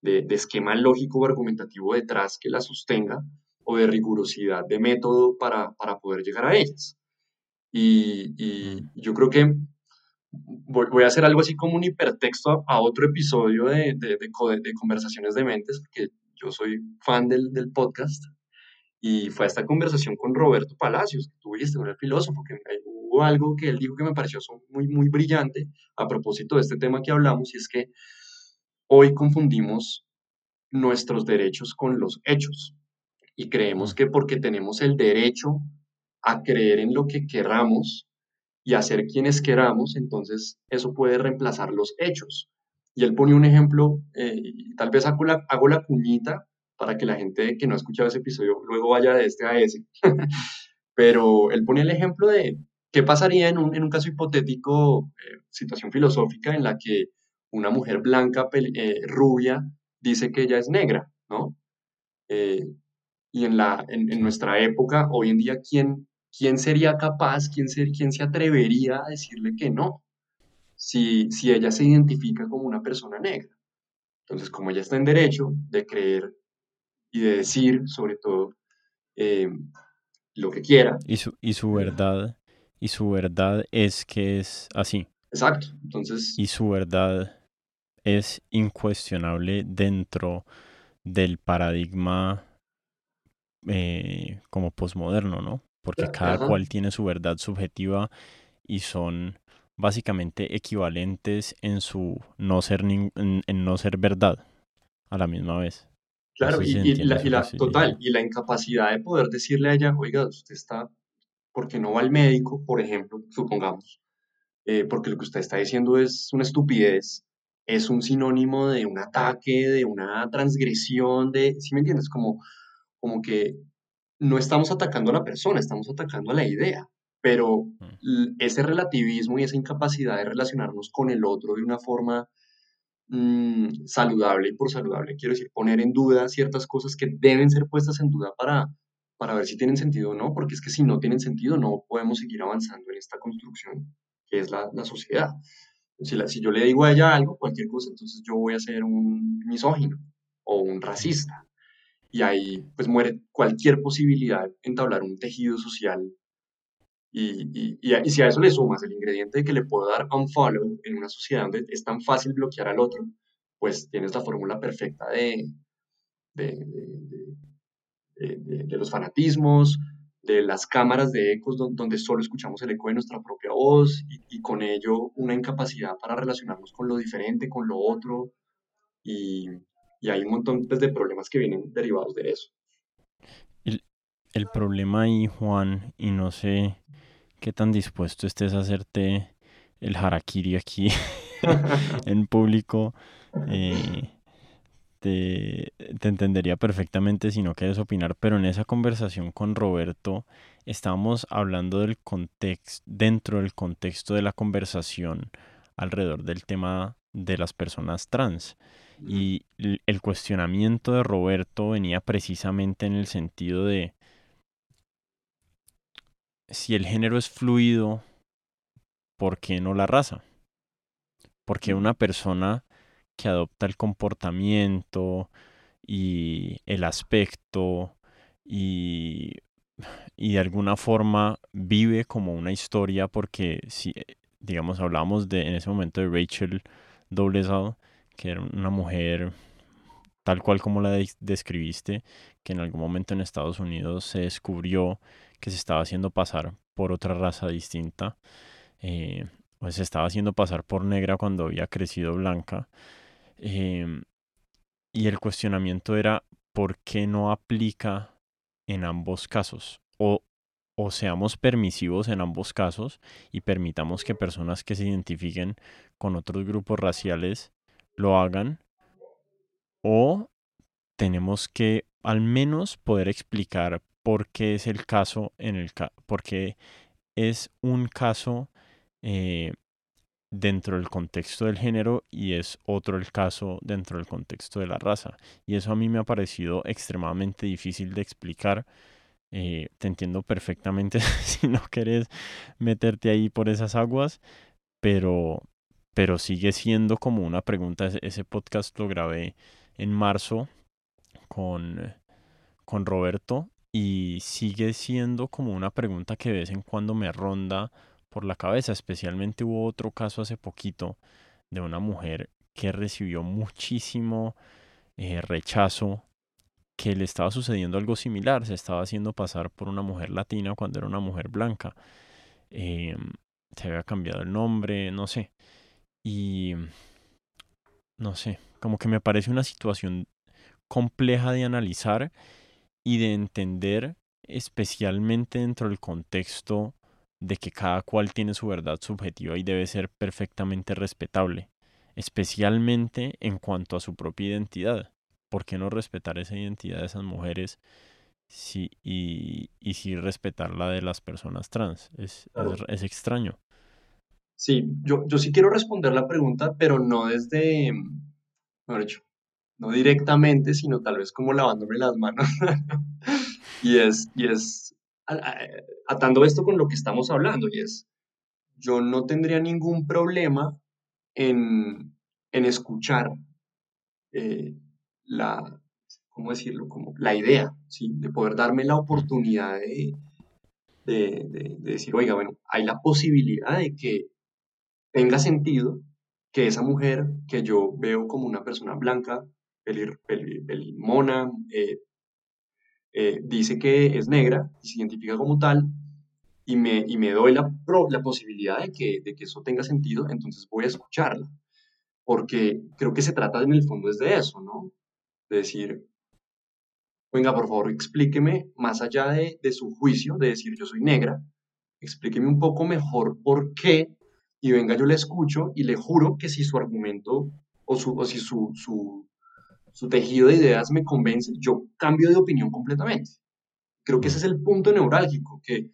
[SPEAKER 2] de, esquema lógico o argumentativo detrás que la sostenga o de rigurosidad de método para, para poder llegar a ellas. Y, y, mm. yo creo que voy, a hacer algo así como un hipertexto a, otro episodio de, de, de, Conversaciones de Mentes, porque yo soy fan del, del podcast. Y fue esta conversación con Roberto Palacios, que tuviste con el filósofo, que hubo algo que él dijo que me pareció muy, muy brillante a propósito de este tema que hablamos, y es que hoy confundimos nuestros derechos con los hechos. Y creemos que porque tenemos el derecho a creer en lo que queramos y a ser quienes queramos, entonces eso puede reemplazar los hechos. Y él pone un ejemplo, eh, tal vez hago la, hago la cuñita para que la gente que no ha escuchado ese episodio luego vaya de este a ese. Pero él pone el ejemplo de qué pasaría en un, en un caso hipotético, eh, situación filosófica en la que una mujer blanca, eh, rubia, dice que ella es negra, ¿no? Eh, y en, la, en, nuestra época, hoy en día, ¿quién, quién sería capaz, quién, ser, quién se atrevería a decirle que no? Si, si ella se identifica como una persona negra. Entonces, como ella está en derecho de creer y de decir, sobre todo, eh, lo que quiera.
[SPEAKER 1] Y su, y su verdad, y su verdad es que es así.
[SPEAKER 2] Exacto. Entonces.
[SPEAKER 1] Y su verdad es incuestionable dentro del paradigma eh, como posmoderno, ¿no? Porque cada cual tiene su verdad subjetiva y son básicamente equivalentes en su no ser en no ser verdad a la misma vez.
[SPEAKER 2] Claro, y, la, total, y la incapacidad de poder decirle a ella, oiga, usted está, porque no va al médico, por ejemplo, supongamos, eh, porque lo que usted está diciendo es una estupidez, es un sinónimo de un ataque, de una transgresión, de, ¿sí me entiendes? Como, como que no estamos atacando a la persona, estamos atacando a la idea, pero mm. ese relativismo y esa incapacidad de relacionarnos con el otro de una forma Mm, saludable, y por saludable quiero decir poner en duda ciertas cosas que deben ser puestas en duda para, para ver si tienen sentido o no, porque es que si no tienen sentido no podemos seguir avanzando en esta construcción que es la, la sociedad. Si, la, si yo le digo a ella algo, cualquier cosa, entonces yo voy a ser un misógino o un racista. Y ahí pues muere cualquier posibilidad de entablar un tejido social y, y, si a eso le sumas el ingrediente de que le puedo dar unfollow en una sociedad donde es tan fácil bloquear al otro, pues tienes la fórmula perfecta de, de, de, de, los fanatismos, de las cámaras de ecos donde solo escuchamos el eco de nuestra propia voz y, y, con ello una incapacidad para relacionarnos con lo diferente, con lo otro y, y hay un montón pues, de problemas que vienen derivados de eso.
[SPEAKER 1] El, el problema ahí, Juan, y no sé qué tan dispuesto estés a hacerte el harakiri aquí en público. Eh, te, entendería perfectamente si no quieres opinar, pero en esa conversación con Roberto estábamos hablando del contexto, dentro del contexto de la conversación alrededor del tema de las personas trans. Y el cuestionamiento de Roberto venía precisamente en el sentido de si el género es fluido, ¿por qué no la raza? Porque una persona que adopta el comportamiento y el aspecto y, y de alguna forma vive como una historia porque si digamos hablamos de en ese momento de Rachel Dolezal que era una mujer tal cual como la describiste que en algún momento en Estados Unidos se descubrió que se estaba haciendo pasar por otra raza distinta eh, pues se estaba haciendo pasar por negra cuando había crecido blanca em, y el cuestionamiento era por qué no aplica en ambos casos o, o seamos permisivos en ambos casos y permitamos que personas que se identifiquen con otros grupos raciales lo hagan o tenemos que al menos poder explicar por qué es el caso en el por qué es un caso eh, dentro del contexto del género y es otro el caso dentro del contexto de la raza. Y eso a mí me ha parecido extremadamente difícil de explicar. Eh, te entiendo perfectamente si no quieres meterte ahí por esas aguas, pero, pero sigue siendo como una pregunta. Ese podcast lo grabé en marzo con, con Roberto y sigue siendo como una pregunta que de vez en cuando me ronda por la cabeza. Especialmente hubo otro caso hace poquito de una mujer que recibió muchísimo eh, rechazo, que le estaba sucediendo algo similar. Se estaba haciendo pasar por una mujer latina cuando era una mujer blanca. Em, se había cambiado el nombre, no sé. Y no sé, como que me parece una situación compleja de analizar y de entender, especialmente dentro del contexto de que cada cual tiene su verdad subjetiva y debe ser perfectamente respetable, especialmente en cuanto a su propia identidad. ¿Por qué no respetar esa identidad de esas mujeres sí, y, y sí respetar la de las personas trans? Es, es, extraño.
[SPEAKER 2] Sí, yo, yo sí quiero responder la pregunta, pero no desde, mejor dicho, no directamente, sino tal vez como lavándome las manos. y es, y es atando esto con lo que estamos hablando, y es, yo no tendría ningún problema en, escuchar eh, la, ¿cómo decirlo? Como la idea, ¿sí? De poder darme la oportunidad de, de, decir, oiga, bueno, hay la posibilidad de que tenga sentido que esa mujer que yo veo como una persona blanca, pelimona, eh, eh, dice que es negra y se identifica como tal, y me, y me doy la, la posibilidad de que, de que eso tenga sentido, entonces voy a escucharla. Porque creo que se trata en el fondo es de eso, ¿no? De decir, venga, por favor, explíqueme, más allá de, de su juicio, de decir yo soy negra, explíqueme un poco mejor por qué, y venga, yo le escucho y le juro que si su argumento o, su, o si su, su, su tejido de ideas me convence, yo cambio de opinión completamente. Creo que ese es el punto neurálgico, que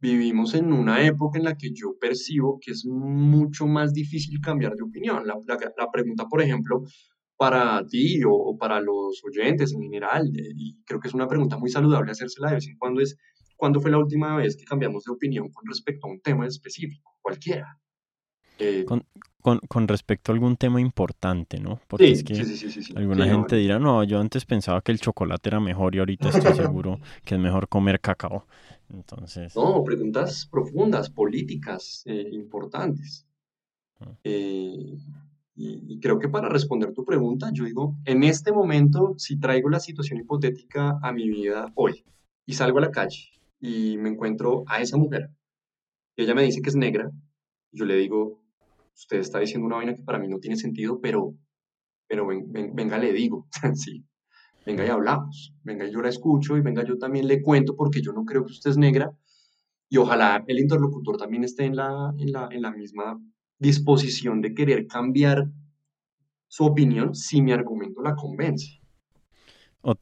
[SPEAKER 2] vivimos en una época en la que yo percibo que es mucho más difícil cambiar de opinión. La, pregunta, por ejemplo, para ti o, para los oyentes en general, y creo que es una pregunta muy saludable hacérsela de vez en cuando, es ¿cuándo fue la última vez que cambiamos de opinión con respecto a un tema específico, cualquiera?
[SPEAKER 1] Eh, con, respecto a algún tema importante, ¿no? Porque es que alguna gente dirá, no, yo antes pensaba que el chocolate era mejor y ahorita estoy seguro que es mejor comer cacao. Entonces...
[SPEAKER 2] No, preguntas profundas, políticas, eh, importantes. Ah. Eh, y, y, creo que para responder tu pregunta, yo digo, en este momento, si traigo la situación hipotética a mi vida hoy y salgo a la calle y me encuentro a esa mujer y ella me dice que es negra, yo le digo, usted está diciendo una vaina que para mí no tiene sentido, pero, pero venga, le digo, sí, venga y hablamos, venga yo la escucho y venga yo también le cuento porque yo no creo que usted es negra y ojalá el interlocutor también esté en la, en la, en la misma disposición de querer cambiar su opinión si mi argumento la convence.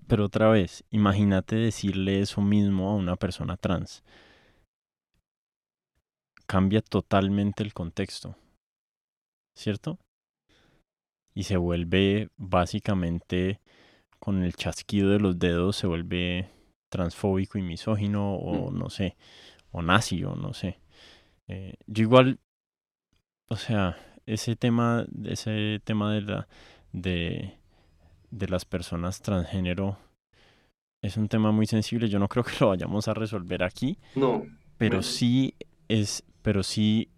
[SPEAKER 1] Pero otra vez, imagínate decirle eso mismo a una persona trans. Cambia totalmente el contexto. ¿Cierto? y se vuelve básicamente con el chasquido de los dedos se vuelve transfóbico y misógino o no sé, o nazi o no sé. Eh, yo igual, o sea, ese tema, ese tema de la de, de las personas transgénero es un tema muy sensible. Yo no creo que lo vayamos a resolver aquí.
[SPEAKER 2] No.
[SPEAKER 1] Pero sí es, pero sí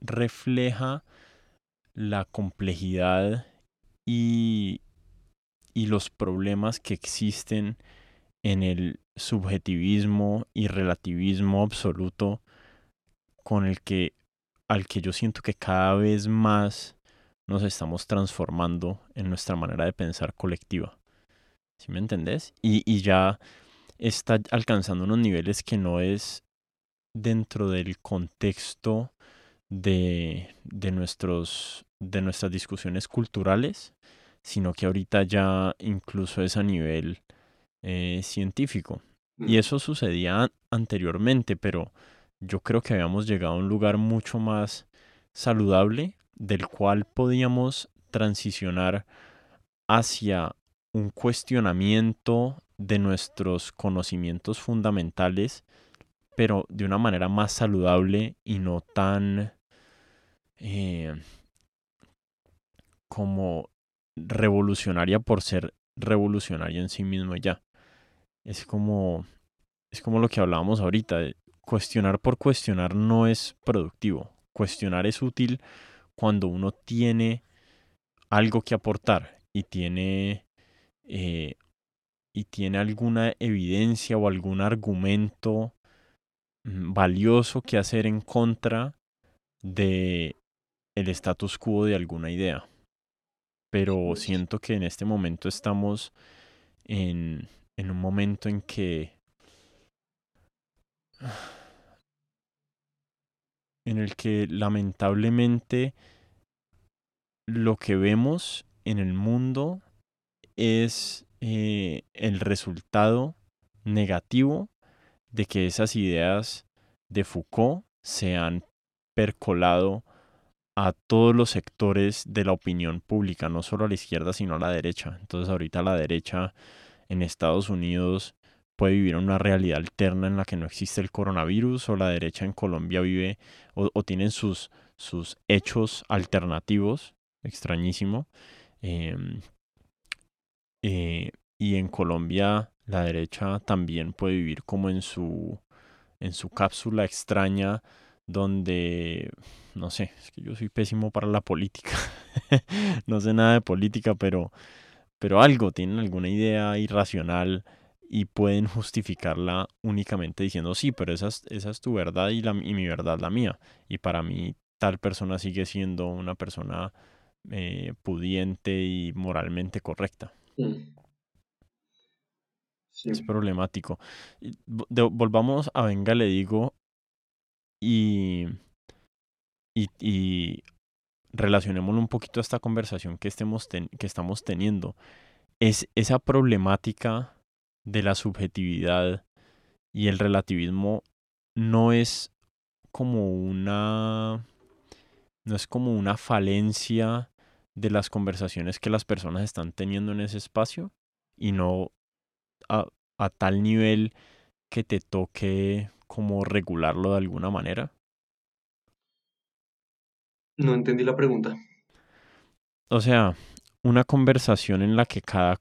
[SPEAKER 1] refleja la complejidad y, y los problemas que existen en el subjetivismo y relativismo absoluto con el que al que yo siento que cada vez más nos estamos transformando en nuestra manera de pensar colectiva. ¿Sí me entendés? Y, y ya está alcanzando unos niveles que no es dentro del contexto de, de, nuestros, de nuestras discusiones culturales, sino que ahorita ya incluso es a nivel eh, científico. Y mm. eso sucedía anteriormente, pero yo creo que habíamos llegado a un lugar mucho más saludable del cual podíamos transicionar hacia un cuestionamiento de nuestros conocimientos fundamentales, pero de una manera más saludable y no tan eh, como revolucionaria por ser revolucionaria en sí mismo ya. Es como es como lo que hablábamos ahorita, cuestionar por cuestionar no es productivo. Cuestionar es útil cuando uno tiene algo que aportar y tiene, eh, y tiene alguna evidencia o algún argumento mm, valioso que hacer en contra de el status quo de alguna idea. Pero siento que en este momento estamos en, en un momento en que en el que lamentablemente lo que vemos en el mundo es eh, el resultado negativo de que esas ideas de Foucault se han percolado a todos los sectores de la opinión pública, no solo a la izquierda, sino a la derecha. Entonces ahorita la derecha en Estados Unidos puede vivir una realidad alterna en la que no existe el coronavirus o la derecha en Colombia vive o, tienen sus, sus hechos alternativos, extrañísimo. Em, eh, y en Colombia la derecha también puede vivir como en su, en su cápsula extraña donde, no sé, es que yo soy pésimo para la política, no sé nada de política, pero, pero algo, tienen alguna idea irracional y pueden justificarla únicamente diciendo, sí, pero esa es, esa es tu verdad y, la, y mi verdad la mía. Y para mí tal persona sigue siendo una persona eh, pudiente y moralmente correcta. Mm. Es problemático. volvamos a Venga, le digo, y, y, relacionémoslo un poquito a esta conversación que, estemos que estamos teniendo. Es esa problemática de la subjetividad y el relativismo no es como una no es como una falencia de las conversaciones que las personas están teniendo en ese espacio y no a tal nivel que te toque como regularlo de alguna manera.
[SPEAKER 2] No entendí la pregunta.
[SPEAKER 1] O sea, una conversación en la que cada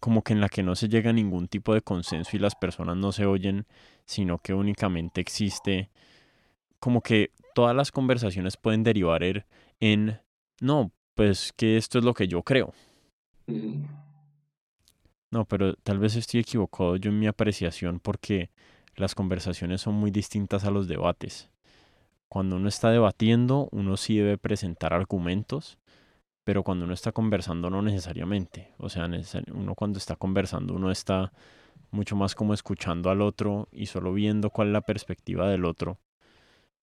[SPEAKER 1] como que en la que no se llega a ningún tipo de consenso y las personas no se oyen, sino que únicamente existe como que todas las conversaciones pueden derivar er, en, no, pues que esto es lo que yo creo. No, pero tal vez estoy equivocado yo en mi apreciación porque las conversaciones son muy distintas a los debates. Cuando uno está debatiendo, uno sí debe presentar argumentos pero cuando uno está conversando no necesariamente. O sea, uno cuando está conversando uno está mucho más como escuchando al otro y solo viendo cuál es la perspectiva del otro.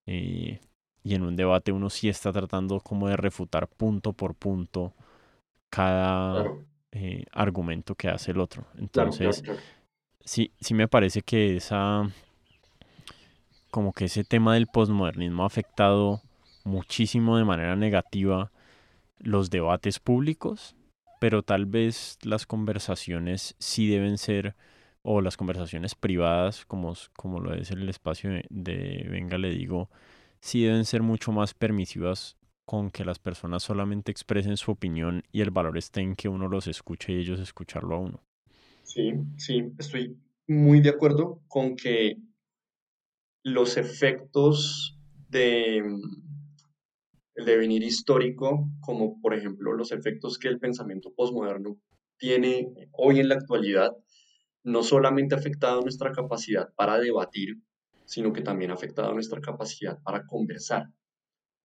[SPEAKER 1] Eh, y en un debate uno sí está tratando como de refutar punto por punto cada eh, argumento que hace el otro. Entonces, sí, sí me parece que esa como que ese tema del posmodernismo ha afectado muchísimo de manera negativa los debates públicos, pero tal vez las conversaciones sí deben ser, o las conversaciones privadas, como, como lo es el espacio de, de Venga, le digo, sí deben ser mucho más permisivas con que las personas solamente expresen su opinión y el valor esté en que uno los escuche y ellos escucharlo a uno.
[SPEAKER 2] Sí, sí, estoy muy de acuerdo con que los efectos de el devenir histórico, como por ejemplo los efectos que el pensamiento posmoderno tiene hoy en la actualidad, no solamente ha afectado nuestra capacidad para debatir, sino que también ha afectado nuestra capacidad para conversar.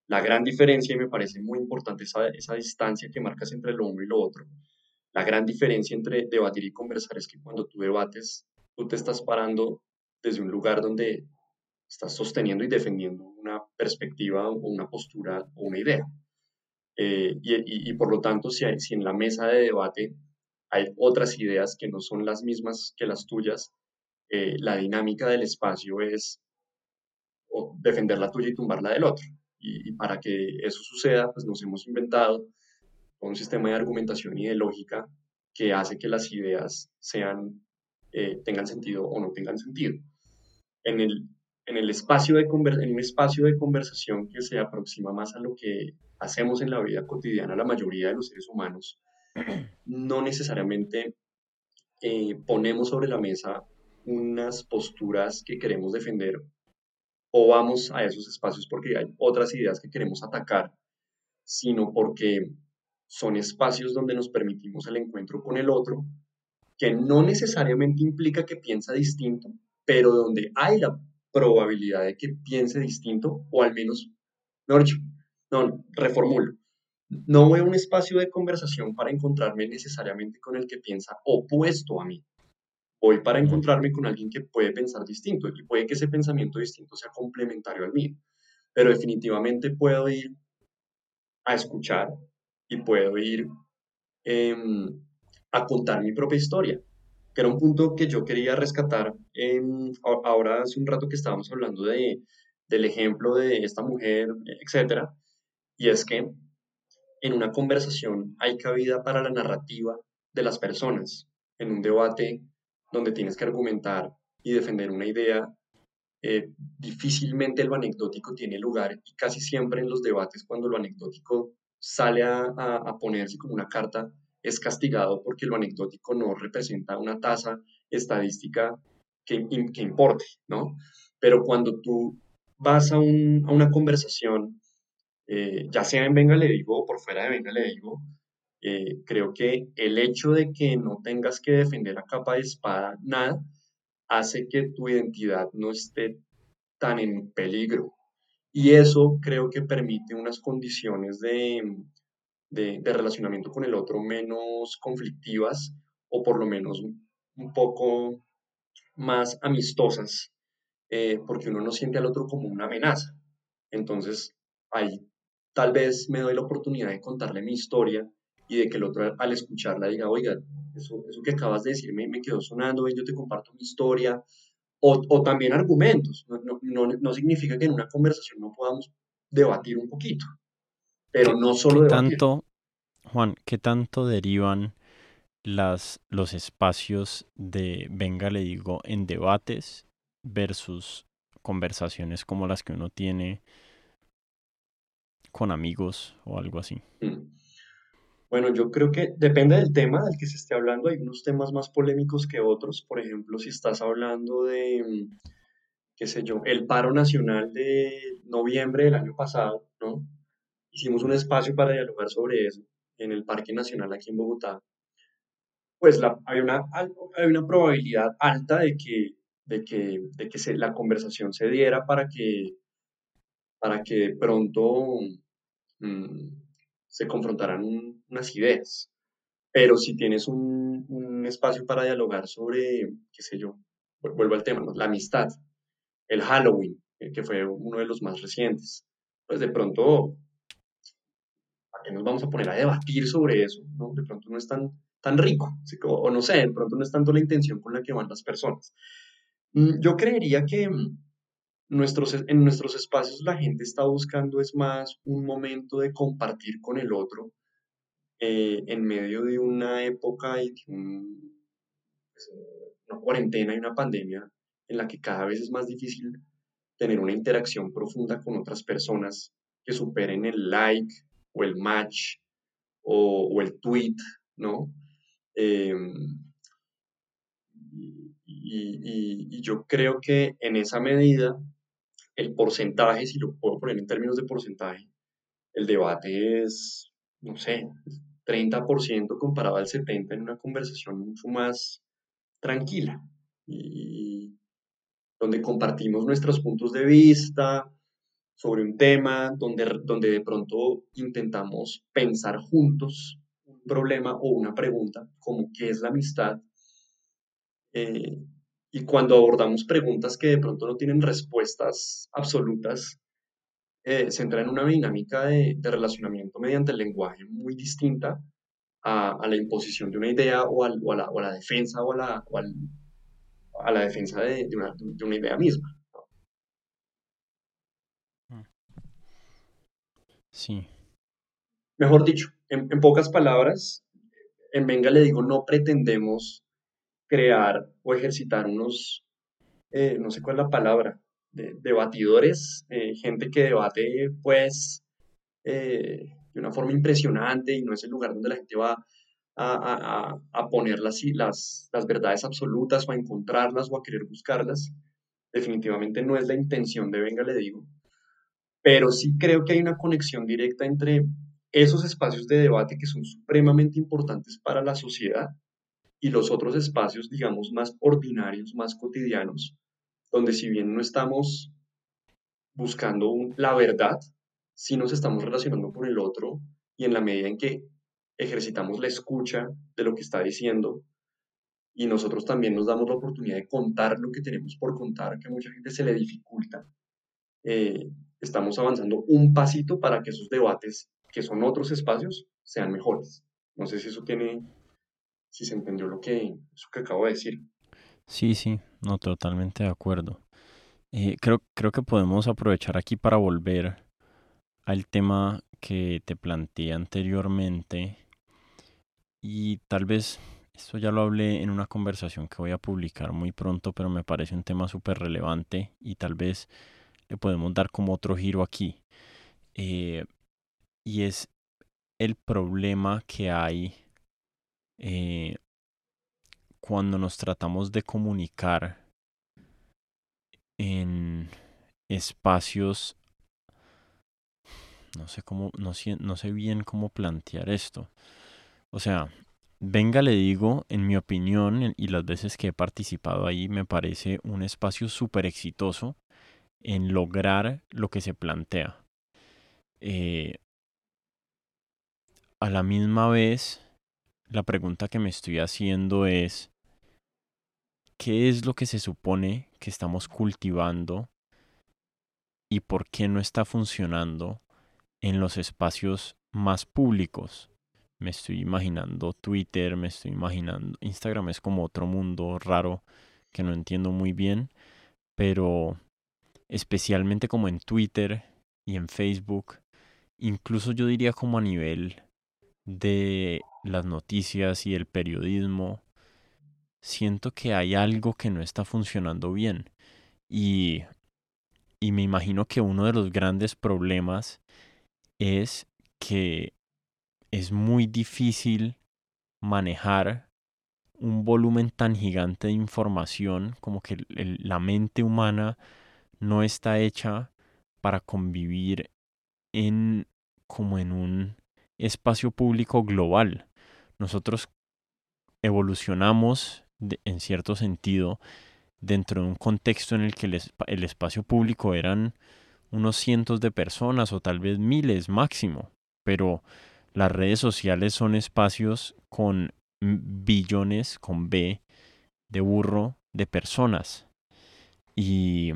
[SPEAKER 2] La gran diferencia, y me parece muy importante esa, esa distancia que marcas entre lo uno y lo otro, la gran diferencia entre debatir y conversar es que cuando tú debates, tú te estás parando desde un lugar donde estás sosteniendo y defendiendo una perspectiva o una postura o una idea. Eh, y, y, por lo tanto, si, si en la mesa de debate hay otras ideas que no son las mismas que las tuyas, eh, la dinámica del espacio es defender la tuya y tumbar la del otro. Y, para que eso suceda, pues nos hemos inventado un sistema de argumentación y de lógica que hace que las ideas sean, eh, tengan sentido o no tengan sentido. En el, en el espacio de en un espacio de conversación que se aproxima más a lo que hacemos en la vida cotidiana la mayoría de los seres humanos, no necesariamente eh, ponemos sobre la mesa unas posturas que queremos defender o vamos a esos espacios porque hay otras ideas que queremos atacar, sino porque son espacios donde nos permitimos el encuentro con el otro, que no necesariamente implica que piensa distinto, pero donde hay la probabilidad de que piense distinto, o al menos, dicho, no, reformulo. No voy un espacio de conversación para encontrarme necesariamente con el que piensa opuesto a mí. Voy para encontrarme con alguien que puede pensar distinto y puede que ese pensamiento distinto sea complementario al mío. Pero definitivamente puedo ir a escuchar y puedo ir em, a contar mi propia historia que era un punto que yo quería rescatar ahora hace un rato que estábamos hablando de, del ejemplo de esta mujer, etcétera, y es que en una conversación hay cabida para la narrativa de las personas, en un debate donde tienes que argumentar y defender una idea, eh, difícilmente lo anecdótico tiene lugar y casi siempre en los debates cuando lo anecdótico sale a, a ponerse como una carta es castigado porque lo anecdótico no representa una tasa estadística que, importe, ¿no? Pero cuando tú vas a, una conversación, eh, ya sea en Venga le digo o por fuera de Venga le digo, eh, creo que el hecho de que no tengas que defender a capa de espada nada, hace que tu identidad no esté tan en peligro. Y eso creo que permite unas condiciones de, de, relacionamiento con el otro menos conflictivas o por lo menos un poco más amistosas, eh, porque uno no siente al otro como una amenaza. Entonces, ahí tal vez me doy la oportunidad de contarle mi historia y de que el otro al escucharla diga, oiga, eso, eso que acabas de decirme me quedó sonando, yo te comparto mi historia, o, o también argumentos. No, no, no, significa que en una conversación no podamos debatir un poquito, pero no solo
[SPEAKER 1] ¿Qué tanto, Juan, qué tanto derivan las, los espacios de, venga, le digo, en debates versus conversaciones como las que uno tiene con amigos o algo así? Mm.
[SPEAKER 2] Bueno, yo creo que depende del tema del que se esté hablando. Hay unos temas más polémicos que otros. Por ejemplo, si estás hablando de, qué sé yo, el paro nacional de noviembre del año pasado, ¿no? Hicimos un espacio para dialogar sobre eso en el Parque Nacional aquí en Bogotá, pues la, hay, una, hay una probabilidad alta de que, de que, de que se, la conversación se diera para que, para que pronto mm, se confrontaran unas ideas. Pero si tienes un, un, espacio para dialogar sobre, qué sé yo, vuelvo al tema, la amistad, el Halloween, eh, que fue uno de los más recientes, pues de pronto nos vamos a poner a debatir sobre eso? ¿no? De pronto no es tan, tan rico, o, no sé, de pronto no es tanto la intención con la que van las personas. Mm, yo creería que mm, nuestros, en nuestros espacios la gente está buscando es más un momento de compartir con el otro, eh, en medio de una época y pues, una cuarentena y una pandemia en la que cada vez es más difícil tener una interacción profunda con otras personas que superen el like o el match o, el tweet, ¿no? Em, y, yo creo que en esa medida, el porcentaje, si lo puedo poner en términos de porcentaje, el debate es, no sé, 30% comparado al 70% en una conversación mucho más tranquila y donde compartimos nuestros puntos de vista sobre un tema, donde, donde de pronto intentamos pensar juntos un problema o una pregunta, como qué es la amistad. Eh, y cuando abordamos preguntas que de pronto no tienen respuestas absolutas, eh, se entra en una dinámica de, relacionamiento mediante el lenguaje muy distinta a, la imposición de una idea o, a, la, defensa o a la, a la defensa de, una, idea misma.
[SPEAKER 1] Sí.
[SPEAKER 2] Mejor dicho, en, pocas palabras, en Venga le digo, no pretendemos crear o ejercitar unos, eh, no sé cuál es la palabra, debatidores, eh, gente que debate pues eh, de una forma impresionante y no es el lugar donde la gente va a, a, poner las, las, las verdades absolutas o a encontrarlas o a querer buscarlas. Definitivamente no es la intención de Venga, le digo. Pero sí creo que hay una conexión directa entre esos espacios de debate que son supremamente importantes para la sociedad y los otros espacios, digamos, más ordinarios, más cotidianos, donde si bien no estamos buscando la verdad, sí nos estamos relacionando con el otro y en la medida en que ejercitamos la escucha de lo que está diciendo y nosotros también nos damos la oportunidad de contar lo que tenemos por contar, que a mucha gente se le dificulta, eh, estamos avanzando un pasito para que esos debates, que son otros espacios, sean mejores. No sé si eso tiene, si se entendió lo que, eso que acabo de decir.
[SPEAKER 1] Sí, sí, no, totalmente de acuerdo. Eh, creo, creo que podemos aprovechar aquí para volver al tema que te planteé anteriormente y tal vez esto ya lo hablé en una conversación que voy a publicar muy pronto, pero me parece un tema súper relevante y tal vez le podemos dar como otro giro aquí. Eh, y es el problema que hay eh, cuando nos tratamos de comunicar en espacios no sé cómo no no sé bien cómo plantear esto o sea, venga, le digo, en mi opinión y las veces que he participado ahí, me parece un espacio súper exitoso en lograr lo que se plantea. Eh, a la misma vez, la pregunta que me estoy haciendo es, ¿qué es lo que se supone que estamos cultivando y por qué no está funcionando en los espacios más públicos? me estoy imaginando Twitter, me estoy imaginando Instagram es como otro mundo raro que no entiendo muy bien, pero especialmente como en Twitter y en Facebook, incluso yo diría como a nivel de las noticias y el periodismo, siento que hay algo que no está funcionando bien. Y, y me imagino que uno de los grandes problemas es que es muy difícil manejar un volumen tan gigante de información como que la mente humana no está hecha para convivir en como en un espacio público global. Nosotros evolucionamos en cierto sentido dentro de un contexto en el que el espacio público eran unos cientos de personas o tal vez miles máximo, pero las redes sociales son espacios con billones, con B, de burro, de personas. Y,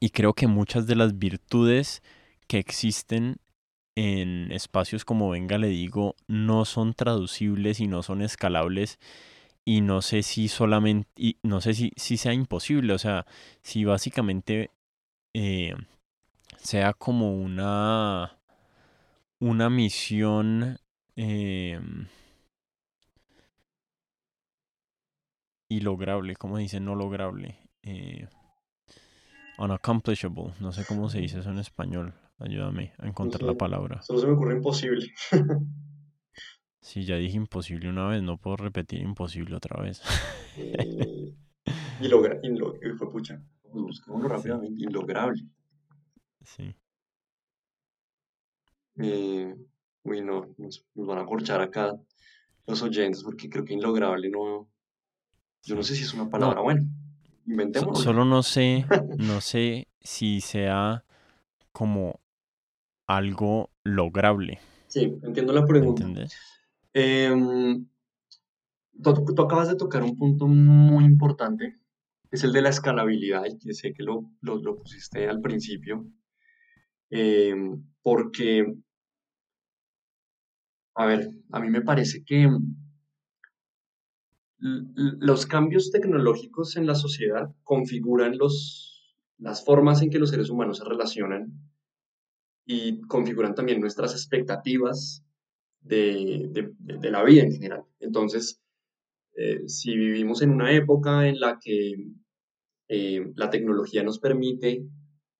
[SPEAKER 1] y creo que muchas de las virtudes que existen en espacios como venga le digo no son traducibles y no son escalables y no sé si solamente y no sé si, si sea imposible o sea si básicamente eh, sea como una una misión em, y lograble, ¿cómo dice no lograble? Eh, unaccomplishable, no sé cómo se dice eso en español. Ayúdame a encontrar la palabra.
[SPEAKER 2] Solo se me ocurre imposible.
[SPEAKER 1] Si ya dije imposible una vez, no puedo repetir imposible otra vez.
[SPEAKER 2] Eh, y logra, y lo, fue pucha, busquémoslo rápidamente, inlograble.
[SPEAKER 1] Sí.
[SPEAKER 2] Eh, uy, no, nos, van a corchar acá los oyentes porque creo que inlograble no. Yo no sé si es una palabra buena. Inventémoslo.
[SPEAKER 1] solo no sé, no sé si sea como algo lograble.
[SPEAKER 2] Sí, entiendo la pregunta. ¿Entiendes? Em, tú, acabas de tocar un punto muy importante, es el de la escalabilidad, y sé que lo, lo, pusiste al principio, em, porque, a ver, a mí me parece que los cambios tecnológicos en la sociedad configuran los, las formas en que los seres humanos se relacionan y configuran también nuestras expectativas de, la vida en general. Entonces, eh, si vivimos en una época en la que eh, la tecnología nos permite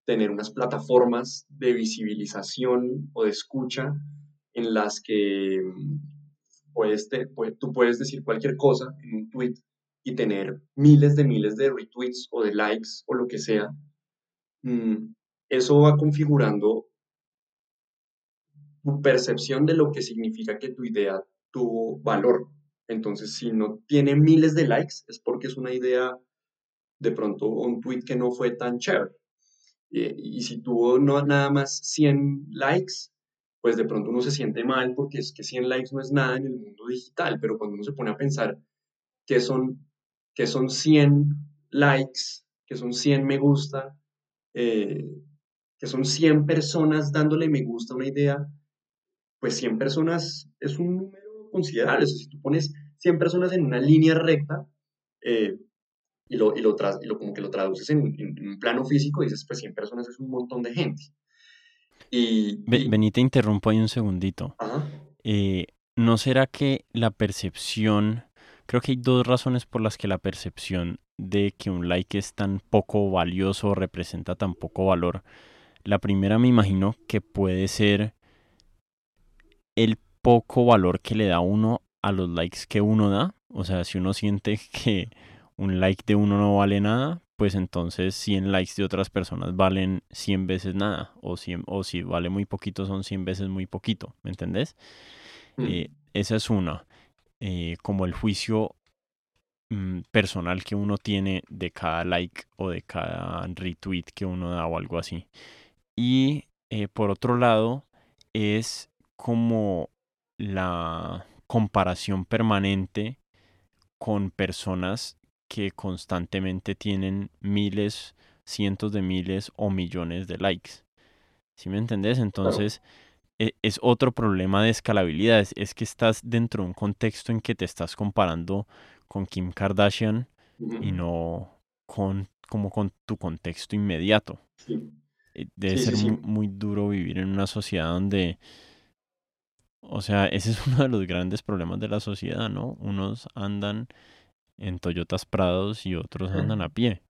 [SPEAKER 2] tener unas plataformas de visibilización o de escucha en las que mm, puedes tú puedes decir cualquier cosa en un tweet y tener miles de miles de retweets o de likes o lo que sea, mm, eso va configurando tu percepción de lo que significa que tu idea tuvo valor. Entonces, si no tiene miles de likes, es porque es una idea, de pronto, un tweet que no fue tan chévere. Y, si tuvo no, nada más 100 likes, pues de pronto uno se siente mal porque es que 100 likes no es nada en el mundo digital, pero cuando uno se pone a pensar que son, que son 100 likes, que son 100 me gusta, eh, que son 100 personas dándole me gusta a una idea, pues 100 personas es un número considerable. si tú pones 100 personas en una línea recta eh, y, lo, y, lo y lo, como que lo traduces en, un plano físico, dices, pues 100 personas es un montón de gente. Y,
[SPEAKER 1] Vení, te interrumpo ahí un segundito. Eh, ¿No será que la percepción, creo que hay dos razones por las que la percepción de que un like es tan poco valioso, representa tan poco valor? La primera me imagino que puede ser el poco valor que le da uno a los likes que uno da. O sea, si uno siente que un like de uno no vale nada, pues entonces 100 likes de otras personas valen 100 veces nada. O, o si vale muy poquito, son 100 veces muy poquito. ¿Me entendés? Mm. Eh, esa es una. Eh, como el juicio mm, personal que uno tiene de cada like o de cada retweet que uno da o algo así. Y eh, por otro lado, es como la comparación permanente con personas que constantemente tienen miles, cientos de miles o millones de likes. ¿Sí me entendés? Entonces, e, es otro problema de escalabilidad. Es, que estás dentro de un contexto en que te estás comparando con Kim Kardashian y no con como con tu contexto inmediato. Eh, debe ser muy duro vivir en una sociedad donde o sea, ese es uno de los grandes problemas de la sociedad, ¿no? Unos andan en Toyotas Prados y otros andan a pie.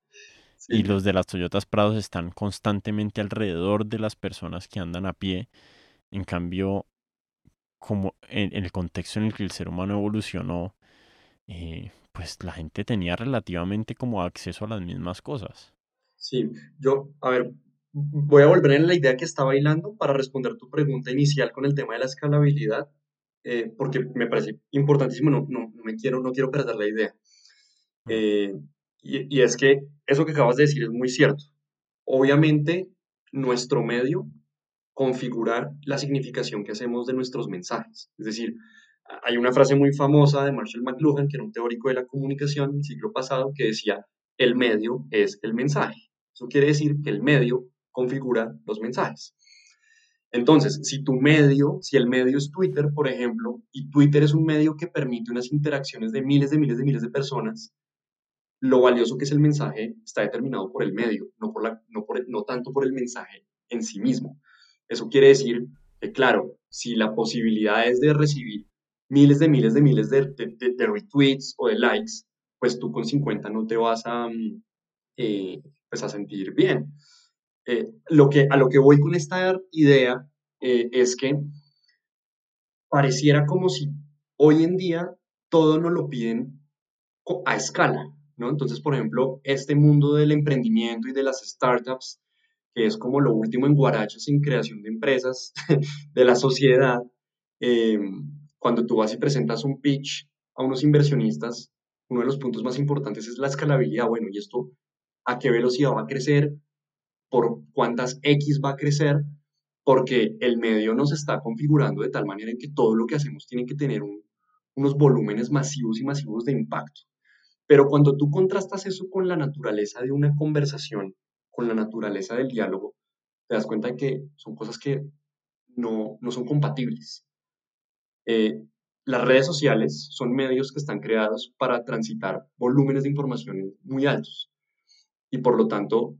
[SPEAKER 1] Y los de las Toyotas Prados están constantemente alrededor de las personas que andan a pie. En cambio, como en, el contexto en el que el ser humano evolucionó, eh, pues la gente tenía relativamente como acceso a las mismas cosas.
[SPEAKER 2] Sí, yo, a ver, voy a volver en la idea que estaba hilando para responder tu pregunta inicial con el tema de la escalabilidad, eh, porque me parece importantísimo, no, no, me quiero, no quiero perder la idea. Eh, y, y, es que eso que acabas de decir es muy cierto. Obviamente, nuestro medio configura la significación que hacemos de nuestros mensajes. Es decir, hay una frase muy famosa de Marshall McLuhan, que era un teórico de la comunicación del siglo pasado, que decía, el medio es el mensaje. Eso quiere decir que el medio configura los mensajes. Entonces, si tu medio, si el medio es Twitter, por ejemplo, y Twitter es un medio que permite unas interacciones de miles de miles de miles de personas, lo valioso que es el mensaje está determinado por el medio, no, por la, no, por, no tanto por el mensaje en sí mismo. Eso quiere decir Que claro, si la posibilidad es de recibir miles de miles de miles de, de, retweets o de likes, pues tú con 50 no te vas a, mm, eh, pues a sentir bien. Eh, lo que, a lo que voy con esta idea eh, es que pareciera como si hoy en día todo nos lo piden a escala, ¿no? Entonces, por ejemplo, este mundo del emprendimiento y de las startups, que es como lo último en guarachas en creación de empresas de la sociedad, cuando tú vas y presentas un pitch a unos inversionistas, uno de los puntos más importantes es la escalabilidad. Bueno, ¿y esto a qué velocidad va a crecer? ¿Por cuántas X va a crecer? Porque el medio nos está configurando de tal manera en que todo lo que hacemos tiene que tener unos volúmenes masivos y masivos de impacto. Pero cuando tú contrastas eso con la naturaleza de una conversación, con la naturaleza del diálogo, te das cuenta de que son cosas que no, no son compatibles. Eh, las redes sociales son medios que están creados para transitar volúmenes de información muy altos y por lo tanto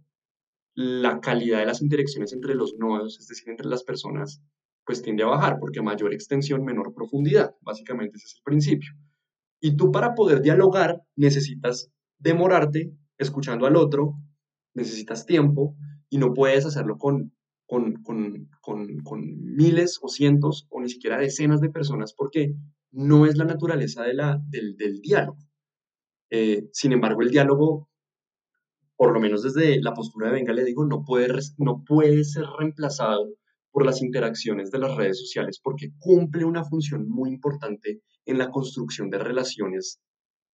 [SPEAKER 2] la calidad de las interacciones entre los nodos, es decir, entre las personas, pues tiende a bajar porque mayor extensión, menor profundidad. Básicamente ese es el principio. Y tú para poder dialogar necesitas demorarte escuchando al otro, necesitas tiempo y no puedes hacerlo con con, con, con, con, miles o cientos o ni siquiera decenas de personas porque no es la naturaleza de la, del, del diálogo. Eh, sin embargo, el diálogo, por lo menos desde la postura de Venga, le digo, no puede, no puede ser reemplazado por las interacciones de las redes sociales porque cumple una función muy importante en la construcción de relaciones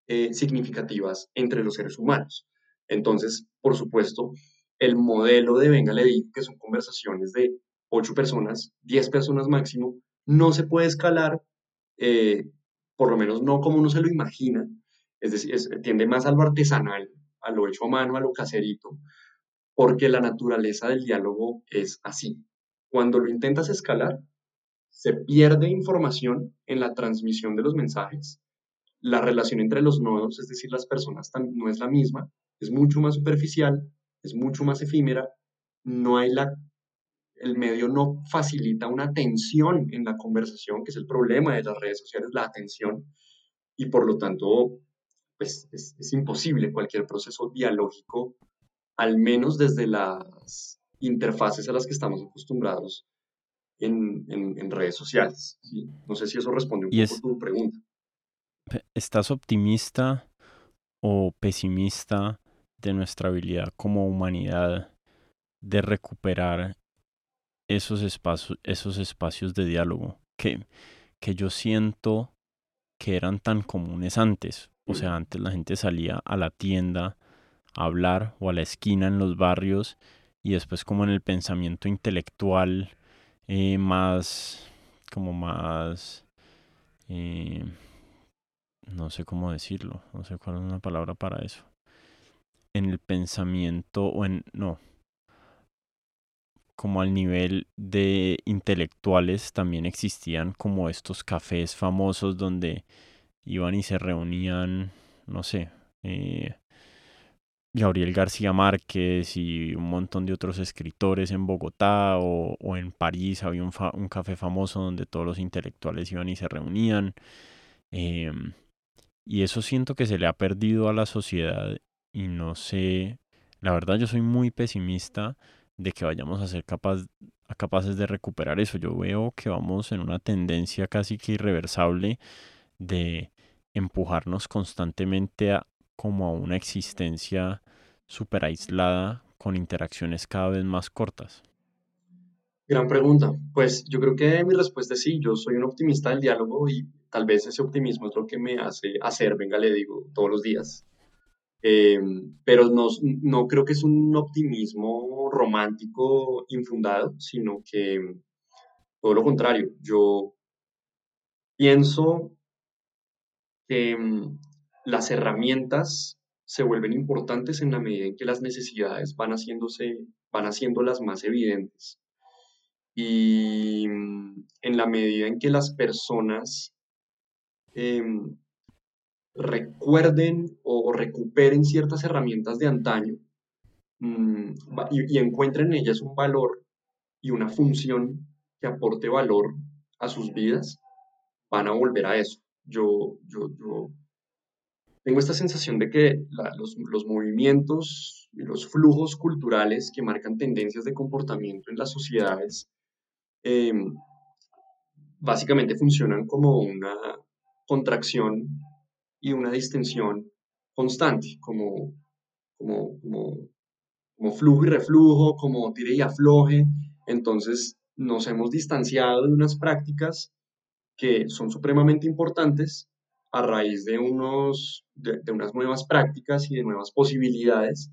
[SPEAKER 2] eh, significativas entre los seres humanos. Entonces, por supuesto, el modelo de Venga le digo, que son conversaciones de ocho personas, 10 personas máximo, no se puede escalar, eh, por lo menos no como uno se lo imagina, es decir, tiende más a lo artesanal, a lo hecho a mano, a lo caserito, porque la naturaleza del diálogo es así. Cuando lo intentas escalar, se pierde información en la transmisión de los mensajes, la relación entre los nodos, es decir, las personas, no es la misma, es mucho más superficial, es mucho más efímera, no hay la, el medio no facilita una atención en la conversación, que es el problema de las redes sociales, la atención, y por lo tanto, pues es, imposible cualquier proceso dialógico, al menos desde las interfaces a las que estamos acostumbrados en, en, redes sociales. No sé si eso responde un poco a tu pregunta.
[SPEAKER 1] ¿Estás optimista o pesimista de nuestra habilidad como humanidad de recuperar esos espacios, esos espacios de diálogo que, que yo siento que eran tan comunes antes. O sea, antes la gente salía a la tienda a hablar o a la esquina en los barrios y después como en el pensamiento intelectual eh, más, como más, eh, no sé cómo decirlo, no sé cuál es una palabra para eso. En el pensamiento o en, no, como al nivel de intelectuales también existían como estos cafés famosos donde iban y se reunían, no sé, eh, Gabriel García Márquez y un montón de otros escritores en Bogotá o, en París había un, café famoso donde todos los intelectuales iban y se reunían. Em, y eso siento que se le ha perdido a la sociedad y no sé, la verdad yo soy muy pesimista de que vayamos a ser capaz, capaces de recuperar eso. Yo veo que vamos en una tendencia casi que irreversible de empujarnos constantemente a, como a una existencia súper aislada con interacciones cada vez más cortas.
[SPEAKER 2] Gran pregunta. Pues yo creo que mi respuesta es sí, yo soy un optimista del diálogo y tal vez ese optimismo es lo que me hace hacer, venga, le digo, todos los días. Em, pero no, no creo que es un optimismo romántico infundado, sino que todo lo contrario. Yo pienso em, las herramientas se vuelven importantes en la medida en que las necesidades van haciéndose, van haciéndolas más evidentes. Y em, en la medida en que las personas recuerden o recuperen ciertas herramientas de antaño mm, y, encuentren en ellas un valor y una función que aporte valor a sus vidas, van a volver a eso. Yo, yo, yo tengo esta sensación de que los, los, movimientos y los flujos culturales que marcan tendencias de comportamiento en las sociedades em, básicamente funcionan como una contracción y una distensión constante, como, como, como, como flujo y reflujo, como tire y afloje. Entonces nos hemos distanciado de unas prácticas que son supremamente importantes a raíz de, unos, de, unas nuevas prácticas y de nuevas posibilidades,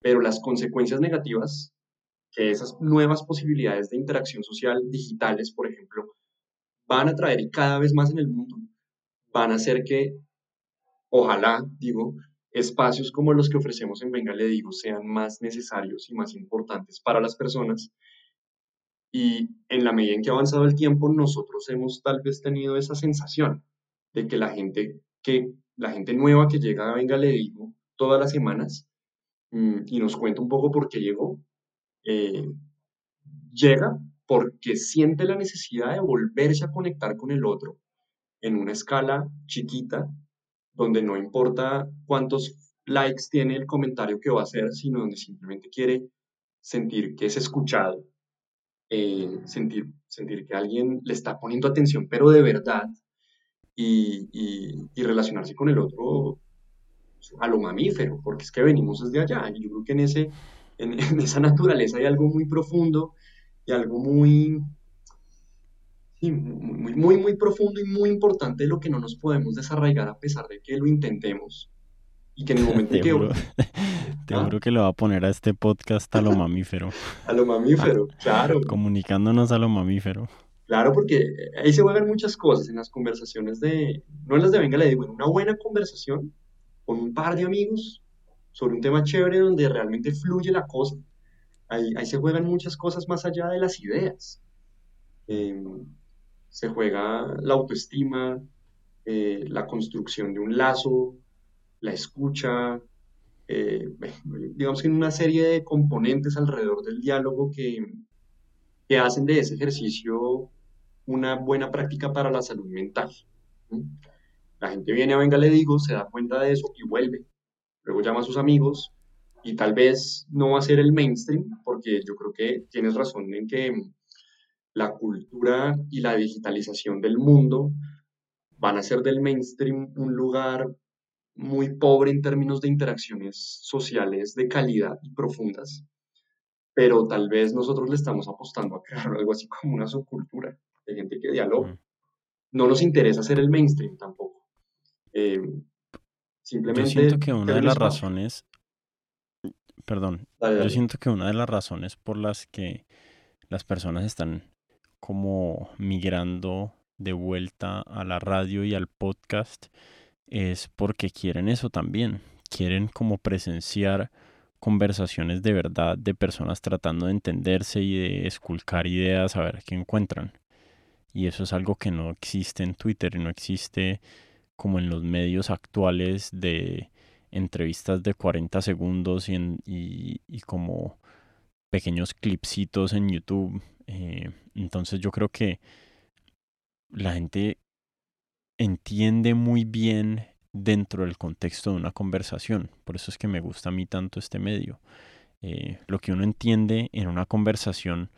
[SPEAKER 2] pero las consecuencias negativas que esas nuevas posibilidades de interacción social digitales, por ejemplo, van a traer y cada vez más en el mundo, van a hacer que, ojalá, digo, espacios como los que ofrecemos en Venga Le Digo sean más necesarios y más importantes para las personas. Y en la medida en que ha avanzado el tiempo, nosotros hemos tal vez tenido esa sensación de que la gente, que, la gente nueva que llega a Venga Le Digo todas las semanas mm, y nos cuenta un poco por qué llegó, eh, llega porque siente la necesidad de volverse a conectar con el otro en una escala chiquita, donde no importa cuántos likes tiene el comentario que va a hacer, sino donde simplemente quiere sentir que es escuchado, eh, sentir, sentir que alguien le está poniendo atención, pero de verdad, y, y, relacionarse con el otro a lo mamífero, porque es que venimos desde allá, y yo creo que en, ese, en, en esa naturaleza hay algo muy profundo y algo muy, muy, muy, muy profundo y muy importante de lo que no nos podemos desarraigar a pesar de que lo intentemos. Y que en el momento que...
[SPEAKER 1] te ¿Ah? que lo va a poner a este podcast a lo mamífero.
[SPEAKER 2] a lo mamífero, claro.
[SPEAKER 1] Comunicándonos a lo mamífero.
[SPEAKER 2] Claro, porque ahí se juegan muchas cosas en las conversaciones de... No en las de venga, le digo, en una buena conversación con un par de amigos sobre un tema chévere donde realmente fluye la cosa Ahí, se juegan muchas cosas más allá de las ideas. Em, se juega la autoestima, eh, la construcción de un lazo, la escucha, eh, digamos que en una serie de componentes alrededor del diálogo que, que hacen de ese ejercicio una buena práctica para la salud mental. La gente viene a Venga, le digo, se da cuenta de eso y vuelve. Luego llama a sus amigos y tal vez no va a ser el mainstream, porque yo creo que tienes razón en que la cultura y la digitalización del mundo van a hacer del mainstream un lugar muy pobre en términos de interacciones sociales de calidad y profundas, pero tal vez nosotros le estamos apostando a crear algo así como una subcultura de gente que dialoga. No nos interesa ser el mainstream tampoco. Eh, simplemente...
[SPEAKER 1] Yo siento que una de las razones perdón, yo siento que una de las razones por las que las personas están como migrando de vuelta a la radio y al podcast es porque quieren eso también. Quieren como presenciar conversaciones de verdad de personas tratando de entenderse y de esculcar ideas a ver qué encuentran. Y eso es algo que no existe en Twitter y no existe como en los medios actuales de entrevistas de 40 segundos y, como pequeños clipsitos en YouTube. Eh, entonces yo creo que la gente entiende muy bien dentro del contexto de una conversación. Por eso es que me gusta a mí tanto este medio. Eh, lo que uno entiende en una conversación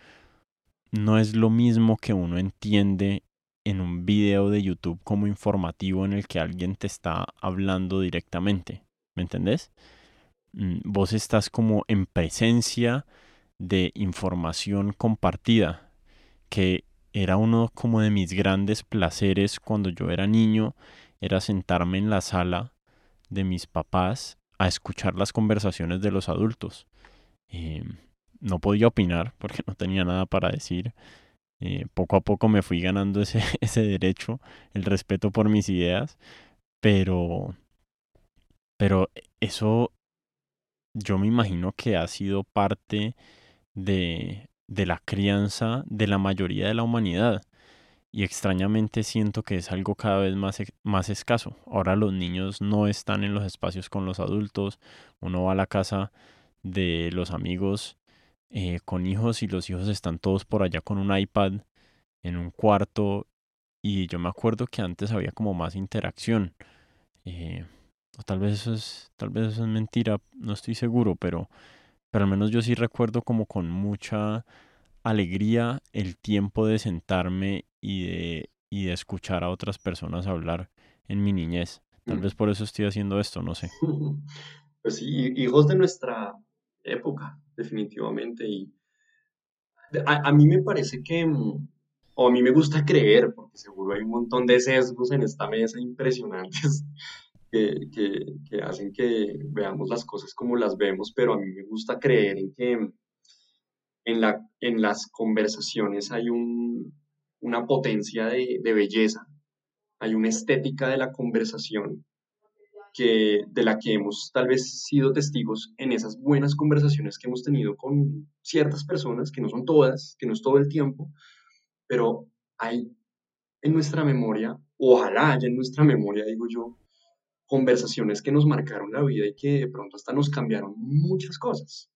[SPEAKER 1] no es lo mismo que uno entiende en un video de YouTube como informativo en el que alguien te está hablando directamente. ¿me entendés? Mm, vos estás como en presencia de información compartida, que era uno como de mis grandes placeres cuando yo era niño, era sentarme en la sala de mis papás a escuchar las conversaciones de los adultos. Eh, no podía opinar porque no tenía nada para decir. Eh, poco a poco me fui ganando ese, ese derecho, el respeto por mis ideas, pero pero eso yo me imagino que ha sido parte de, de la crianza de la mayoría de la humanidad. Y extrañamente siento que es algo cada vez más, más escaso. Ahora los niños no están en los espacios con los adultos. Uno va a la casa de los amigos eh, con hijos y los hijos están todos por allá con un iPad en un cuarto y yo me acuerdo que antes había como más interacción. Eh, o tal vez eso es, tal vez eso es mentira, no estoy seguro, pero, pero al menos yo sí recuerdo como con mucha alegría el tiempo de sentarme y de, y de escuchar a otras personas hablar en mi niñez. Tal vez por eso estoy haciendo esto, no sé.
[SPEAKER 2] Pues sí, hijos de nuestra época, definitivamente. Y a, a mí me parece que, mm, o a mí me gusta creer, porque seguro hay un montón de sesgos en esta mesa impresionantes que, que, hacen que veamos las cosas como las vemos, pero a mí me gusta creer en que en, la, en las conversaciones hay un, una potencia de, de belleza, hay una estética de la conversación que, de la que hemos tal vez sido testigos en esas buenas conversaciones que hemos tenido con ciertas personas, que no son todas, que no es todo el tiempo, pero hay en nuestra memoria, ojalá haya en nuestra memoria, digo yo, conversaciones que nos marcaron la vida y que de pronto hasta nos cambiaron muchas cosas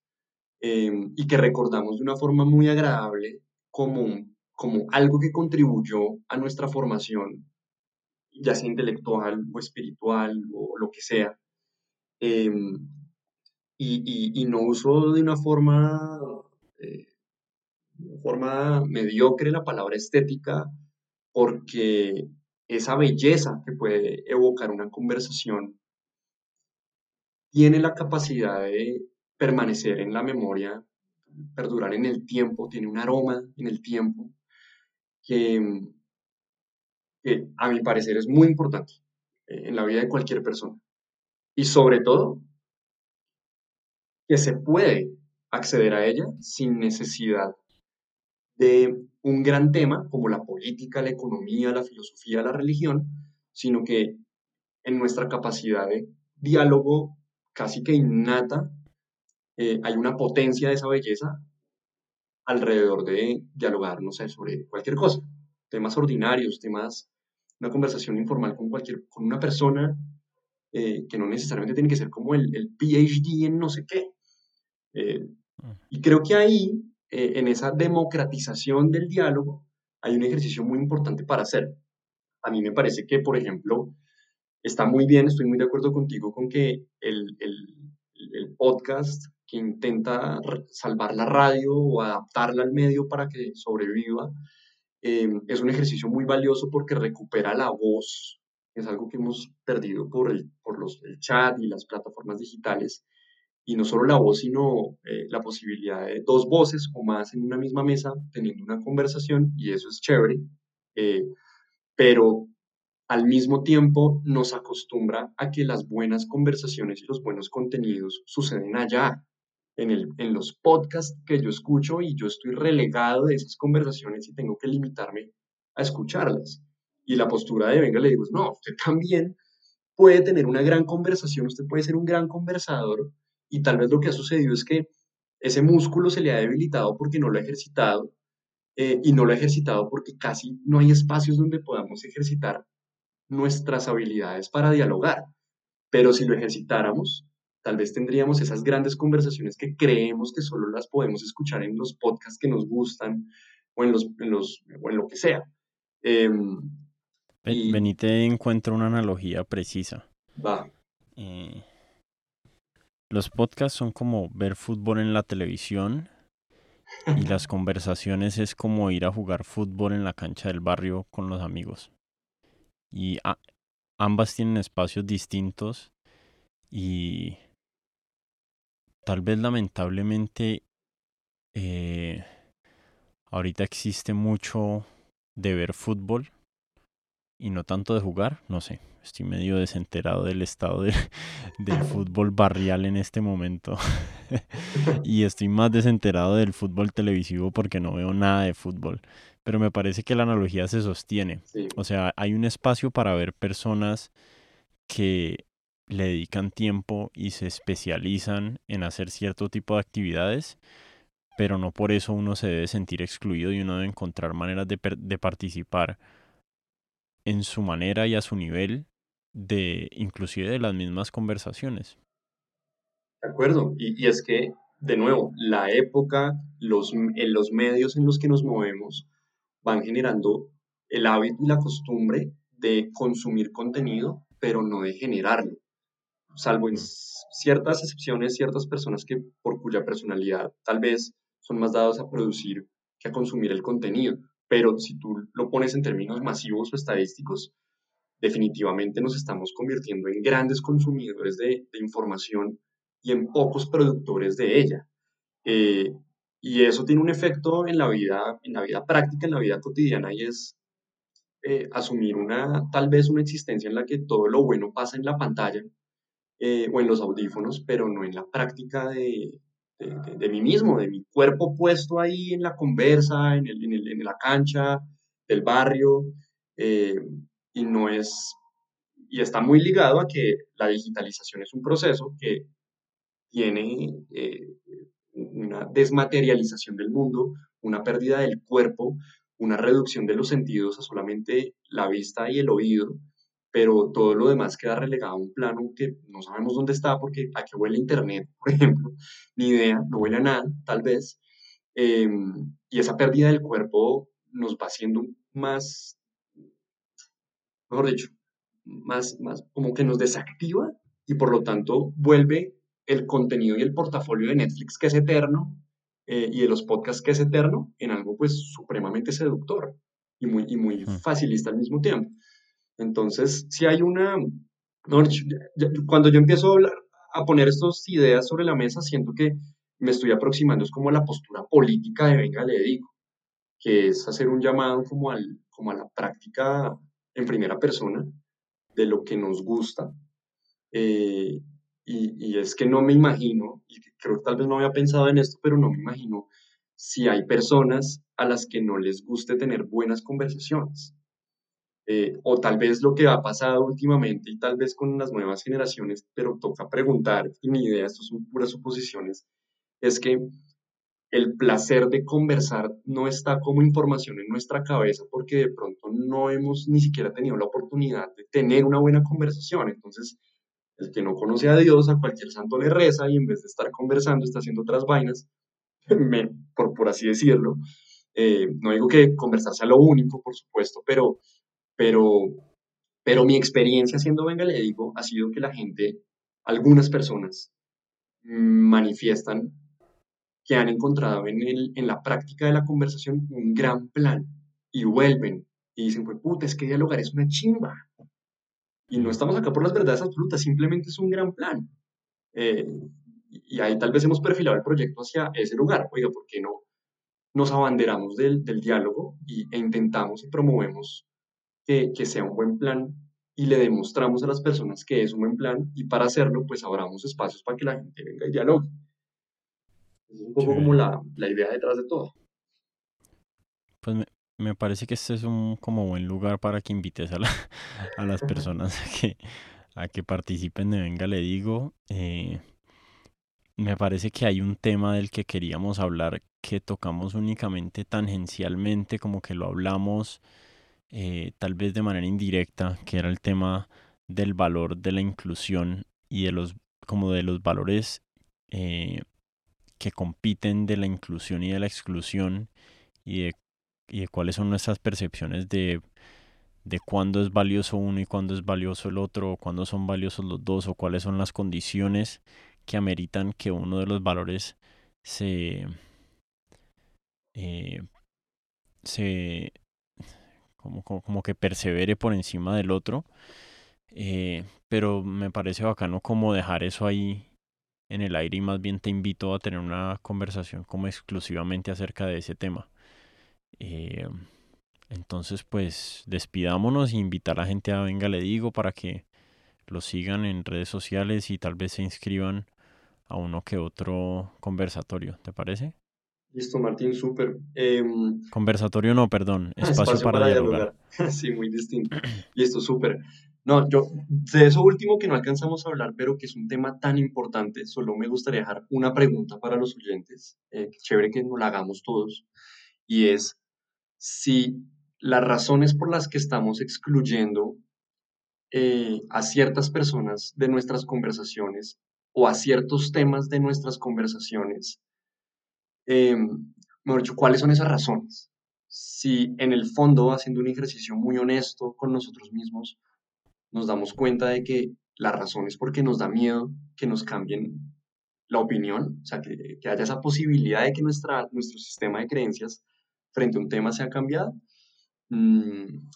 [SPEAKER 2] em, y que recordamos de una forma muy agradable como, como algo que contribuyó a nuestra formación ya sea intelectual o espiritual o lo que sea. Em, y, y, no uso de una forma, eh, forma mediocre la palabra estética, porque esa belleza que puede evocar una conversación tiene la capacidad de permanecer en la memoria, perdurar en el tiempo, tiene un aroma en el tiempo que, a mi parecer es muy importante eh, en la vida de cualquier persona. Y sobre todo, que se puede acceder a ella sin necesidad de un gran tema como la política, la economía, la filosofía, la religión, sino que en nuestra capacidad de diálogo casi que innata eh, hay una potencia de esa belleza alrededor de dialogar, no sé, sobre cualquier cosa, temas ordinarios, temas una conversación informal con cualquier, con una persona eh, que no necesariamente tiene que ser como el, el PhD en no sé qué. Eh, y creo que ahí, eh, en esa democratización del diálogo, hay un ejercicio muy importante para hacer. A mí me parece que, por ejemplo, está muy bien, estoy muy de acuerdo contigo con que el, el, podcast que intenta salvar la radio o adaptarla al medio para que sobreviva, Em, es un ejercicio muy valioso porque recupera la voz, es algo que hemos perdido por el, por los, el chat y las plataformas digitales, y no solo la voz, sino eh, la posibilidad de dos voces o más en una misma mesa teniendo una conversación, y eso es chévere, eh, pero al mismo tiempo nos acostumbra a que las buenas conversaciones y los buenos contenidos suceden allá, en, el, en los podcasts que yo escucho y yo estoy relegado de esas conversaciones y tengo que limitarme a escucharlas. Y la postura de venga le digo, no, usted también puede tener una gran conversación, usted puede ser un gran conversador y tal vez lo que ha sucedido es que ese músculo se le ha debilitado porque no lo ha ejercitado eh, y no lo ha ejercitado porque casi no hay espacios donde podamos ejercitar nuestras habilidades para dialogar. Pero si lo ejercitáramos, tal vez tendríamos esas grandes conversaciones que creemos que solo las podemos escuchar en los podcasts que nos gustan o en, los, en, los, o en lo que sea. Eh,
[SPEAKER 1] y... Benite encuentra una analogía precisa.
[SPEAKER 2] Va.
[SPEAKER 1] Eh, los podcasts son como ver fútbol en la televisión y las conversaciones es como ir a jugar fútbol en la cancha del barrio con los amigos. Y a, ambas tienen espacios distintos y tal vez lamentablemente eh, ahorita existe mucho de ver fútbol y no tanto de jugar, no sé, estoy medio desenterado del estado de, del fútbol barrial en este momento. Y estoy más desenterado del fútbol televisivo porque no veo nada de fútbol, pero me parece que la analogía se sostiene, o sea, hay un espacio para ver personas que le dedican tiempo y se especializan en hacer cierto tipo de actividades, pero no por eso uno se debe sentir excluido y uno debe encontrar maneras de, de participar en su manera y a su nivel de inclusive de las mismas conversaciones.
[SPEAKER 2] De acuerdo, y, y es que, de nuevo, la época, los, en los medios en los que nos movemos, van generando el hábito y la costumbre de consumir contenido, pero no de generarlo. Salvo en ciertas excepciones, ciertas personas que por cuya personalidad tal vez son más dados a producir que a consumir el contenido. Pero si tú lo pones en términos masivos o estadísticos, definitivamente nos estamos convirtiendo en grandes consumidores de, información y en pocos productores de ella. Eh, y eso tiene un efecto en la vida, en la vida práctica, en la vida cotidiana, y es eh, asumir una, tal vez una existencia en la que todo lo bueno pasa en la pantalla eh, o en los audífonos, pero no en la práctica de, de, mí mismo, de mi cuerpo puesto ahí en la conversa, en, el, en, la cancha del barrio, y no es, y está muy ligado a que la digitalización es un proceso que tiene una desmaterialización del mundo, una pérdida del cuerpo, una reducción de los sentidos a solamente la vista y el oído, pero todo lo demás queda relegado a un plano que no sabemos dónde está porque a qué huele Internet, por ejemplo, ni idea, no huele a nada, tal vez. Em, y esa pérdida del cuerpo nos va haciendo más, mejor dicho, más, más como que nos desactiva y por lo tanto vuelve el contenido y el portafolio de Netflix que es eterno eh, y de los podcasts que es eterno en algo pues supremamente seductor y muy, y muy facilista al mismo tiempo. Entonces, si hay una, cuando yo empiezo a, hablar, a poner estas ideas sobre la mesa, siento que me estoy aproximando, es como la postura política de venga, le digo, que es hacer un llamado como, al, como a la práctica en primera persona de lo que nos gusta. Eh, y, y, es que no me imagino, y creo que tal vez no había pensado en esto, pero no me imagino si hay personas a las que no les guste tener buenas conversaciones. Eh, o tal vez lo que ha pasado últimamente y tal vez con las nuevas generaciones, pero toca preguntar, y mi idea, esto son puras suposiciones, es que el placer de conversar no está como información en nuestra cabeza porque de pronto no hemos ni siquiera tenido la oportunidad de tener una buena conversación. Entonces, el que no conoce a Dios, a cualquier santo le reza y en vez de estar conversando está haciendo otras vainas, por, por así decirlo. Eh, no digo que conversar sea lo único, por supuesto, pero pero, pero mi experiencia siendo venga, le digo, ha sido que la gente, algunas personas, manifiestan que han encontrado en, el, en la práctica de la conversación un gran plan y vuelven y dicen, pues puta, es que dialogar es una chimba. Y no estamos acá por las verdades absolutas, simplemente es un gran plan. Eh, y ahí tal vez hemos perfilado el proyecto hacia ese lugar. Oiga, ¿por qué no nos abanderamos del, diálogo y, e intentamos y promovemos que, que sea un buen plan y le demostramos a las personas que es un buen plan y para hacerlo pues abramos espacios para que la gente venga y dialogue. Es un poco como la, la, idea detrás de todo.
[SPEAKER 1] Pues me, me, parece que este es un como buen lugar para que invites a, la, a las personas a que, a que participen de Venga Le Digo. Eh, me parece que hay un tema del que queríamos hablar que tocamos únicamente tangencialmente, como que lo hablamos eh, tal vez de manera indirecta, que era el tema del valor de la inclusión y de los, como de los valores eh, que compiten de la inclusión y de la exclusión y de, y de cuáles son nuestras percepciones de, de cuándo es valioso uno y cuándo es valioso el otro, o cuándo son valiosos los dos, o cuáles son las condiciones que ameritan que uno de los valores se, eh, se, como, como, que persevere por encima del otro. Eh, pero me parece bacano como dejar eso ahí en el aire y más bien te invito a tener una conversación como exclusivamente acerca de ese tema. Eh, entonces pues despidámonos e invitar a la gente a venga le digo para que lo sigan en redes sociales y tal vez se inscriban a uno que otro conversatorio, ¿te parece?
[SPEAKER 2] Listo, Martín, súper. Em,
[SPEAKER 1] Conversatorio no, perdón, espacio, para, dialogar.
[SPEAKER 2] sí, muy distinto. Listo, súper. No, yo, de eso último que no alcanzamos a hablar, pero que es un tema tan importante, solo me gustaría dejar una pregunta para los oyentes, eh, chévere que nos la hagamos todos, y es si las razones por las que estamos excluyendo eh, a ciertas personas de nuestras conversaciones o a ciertos temas de nuestras conversaciones eh, mejor dicho, cuáles son esas razones. si en el fondo, haciendo un ejercicio muy honesto con nosotros mismos, nos damos cuenta de que la razón es porque nos da miedo que nos cambien la opinión, o sea, que, haya esa posibilidad de que nuestra, nuestro sistema de creencias frente a un tema sea cambiado. Mm,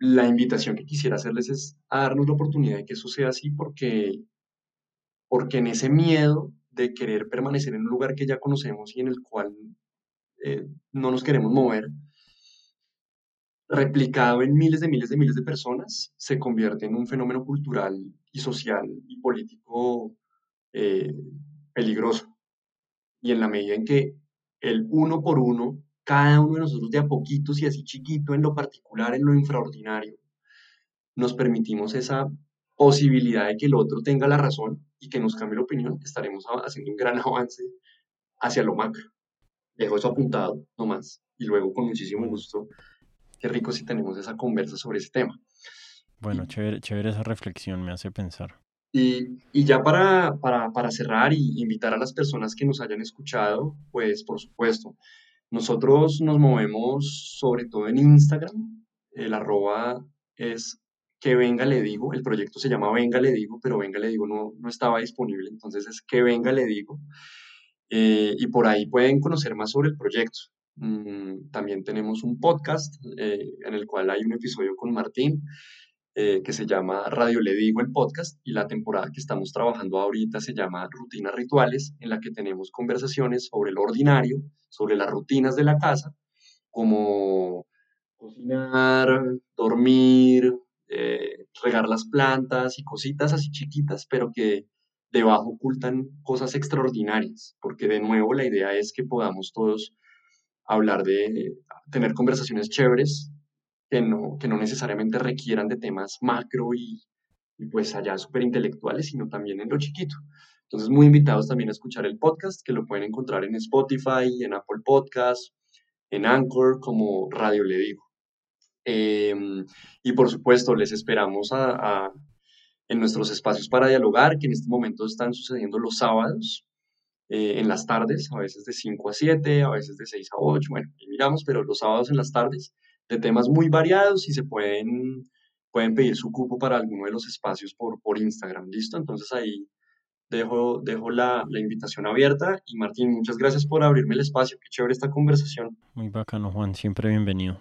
[SPEAKER 2] la invitación que quisiera hacerles es a darnos la oportunidad de que eso sea así porque, porque en ese miedo de querer permanecer en un lugar que ya conocemos y en el cual eh, no nos queremos mover, replicado en miles de miles de miles de personas, se convierte en un fenómeno cultural y social y político eh, peligroso. Y en la medida en que el uno por uno, cada uno de nosotros de a poquitos y así chiquito en lo particular, en lo infraordinario, nos permitimos esa posibilidad de que el otro tenga la razón y que nos cambie la opinión, estaremos haciendo un gran avance hacia lo macro. Dejo eso apuntado nomás y luego con muchísimo gusto, qué rico si tenemos esa conversa sobre ese tema.
[SPEAKER 1] Bueno, chévere, chévere esa reflexión, me hace pensar.
[SPEAKER 2] Y, y ya para, para, para, cerrar y invitar a las personas que nos hayan escuchado, pues por supuesto, nosotros nos movemos sobre todo en Instagram, el arroba es que venga le digo, el proyecto se llama Venga le digo, pero Venga le digo no, no estaba disponible, entonces es que venga le digo. Eh, y por ahí pueden conocer más sobre el proyecto. Mm, también tenemos un podcast eh, en el cual hay un episodio con Martín eh, que se llama Radio Le Digo el podcast y la temporada que estamos trabajando ahorita se llama Rutinas Rituales, en la que tenemos conversaciones sobre lo ordinario, sobre las rutinas de la casa, como cocinar, dormir, eh, regar las plantas y cositas así chiquitas, pero que debajo ocultan cosas extraordinarias, porque de nuevo la idea es que podamos todos hablar de tener conversaciones chéveres que no, que no necesariamente requieran de temas macro y, pues allá súper intelectuales, sino también en lo chiquito. Entonces, muy invitados también a escuchar el podcast, que lo pueden encontrar en Spotify, en Apple Podcasts, en Anchor, como Radio Le Digo. Em, y por supuesto, les esperamos a, en nuestros espacios para dialogar, que en este momento están sucediendo los sábados, eh, en las tardes, a veces de 5 a 7, a veces de 6 a 8, bueno, y miramos, pero los sábados en las tardes de temas muy variados y se pueden, pueden pedir su cupo para alguno de los espacios por, por Instagram. ¿Listo? Entonces ahí dejo, dejo la, la, invitación abierta y Martín, muchas gracias por abrirme el espacio. Qué chévere esta conversación.
[SPEAKER 1] Muy bacano, Juan. Siempre bienvenido.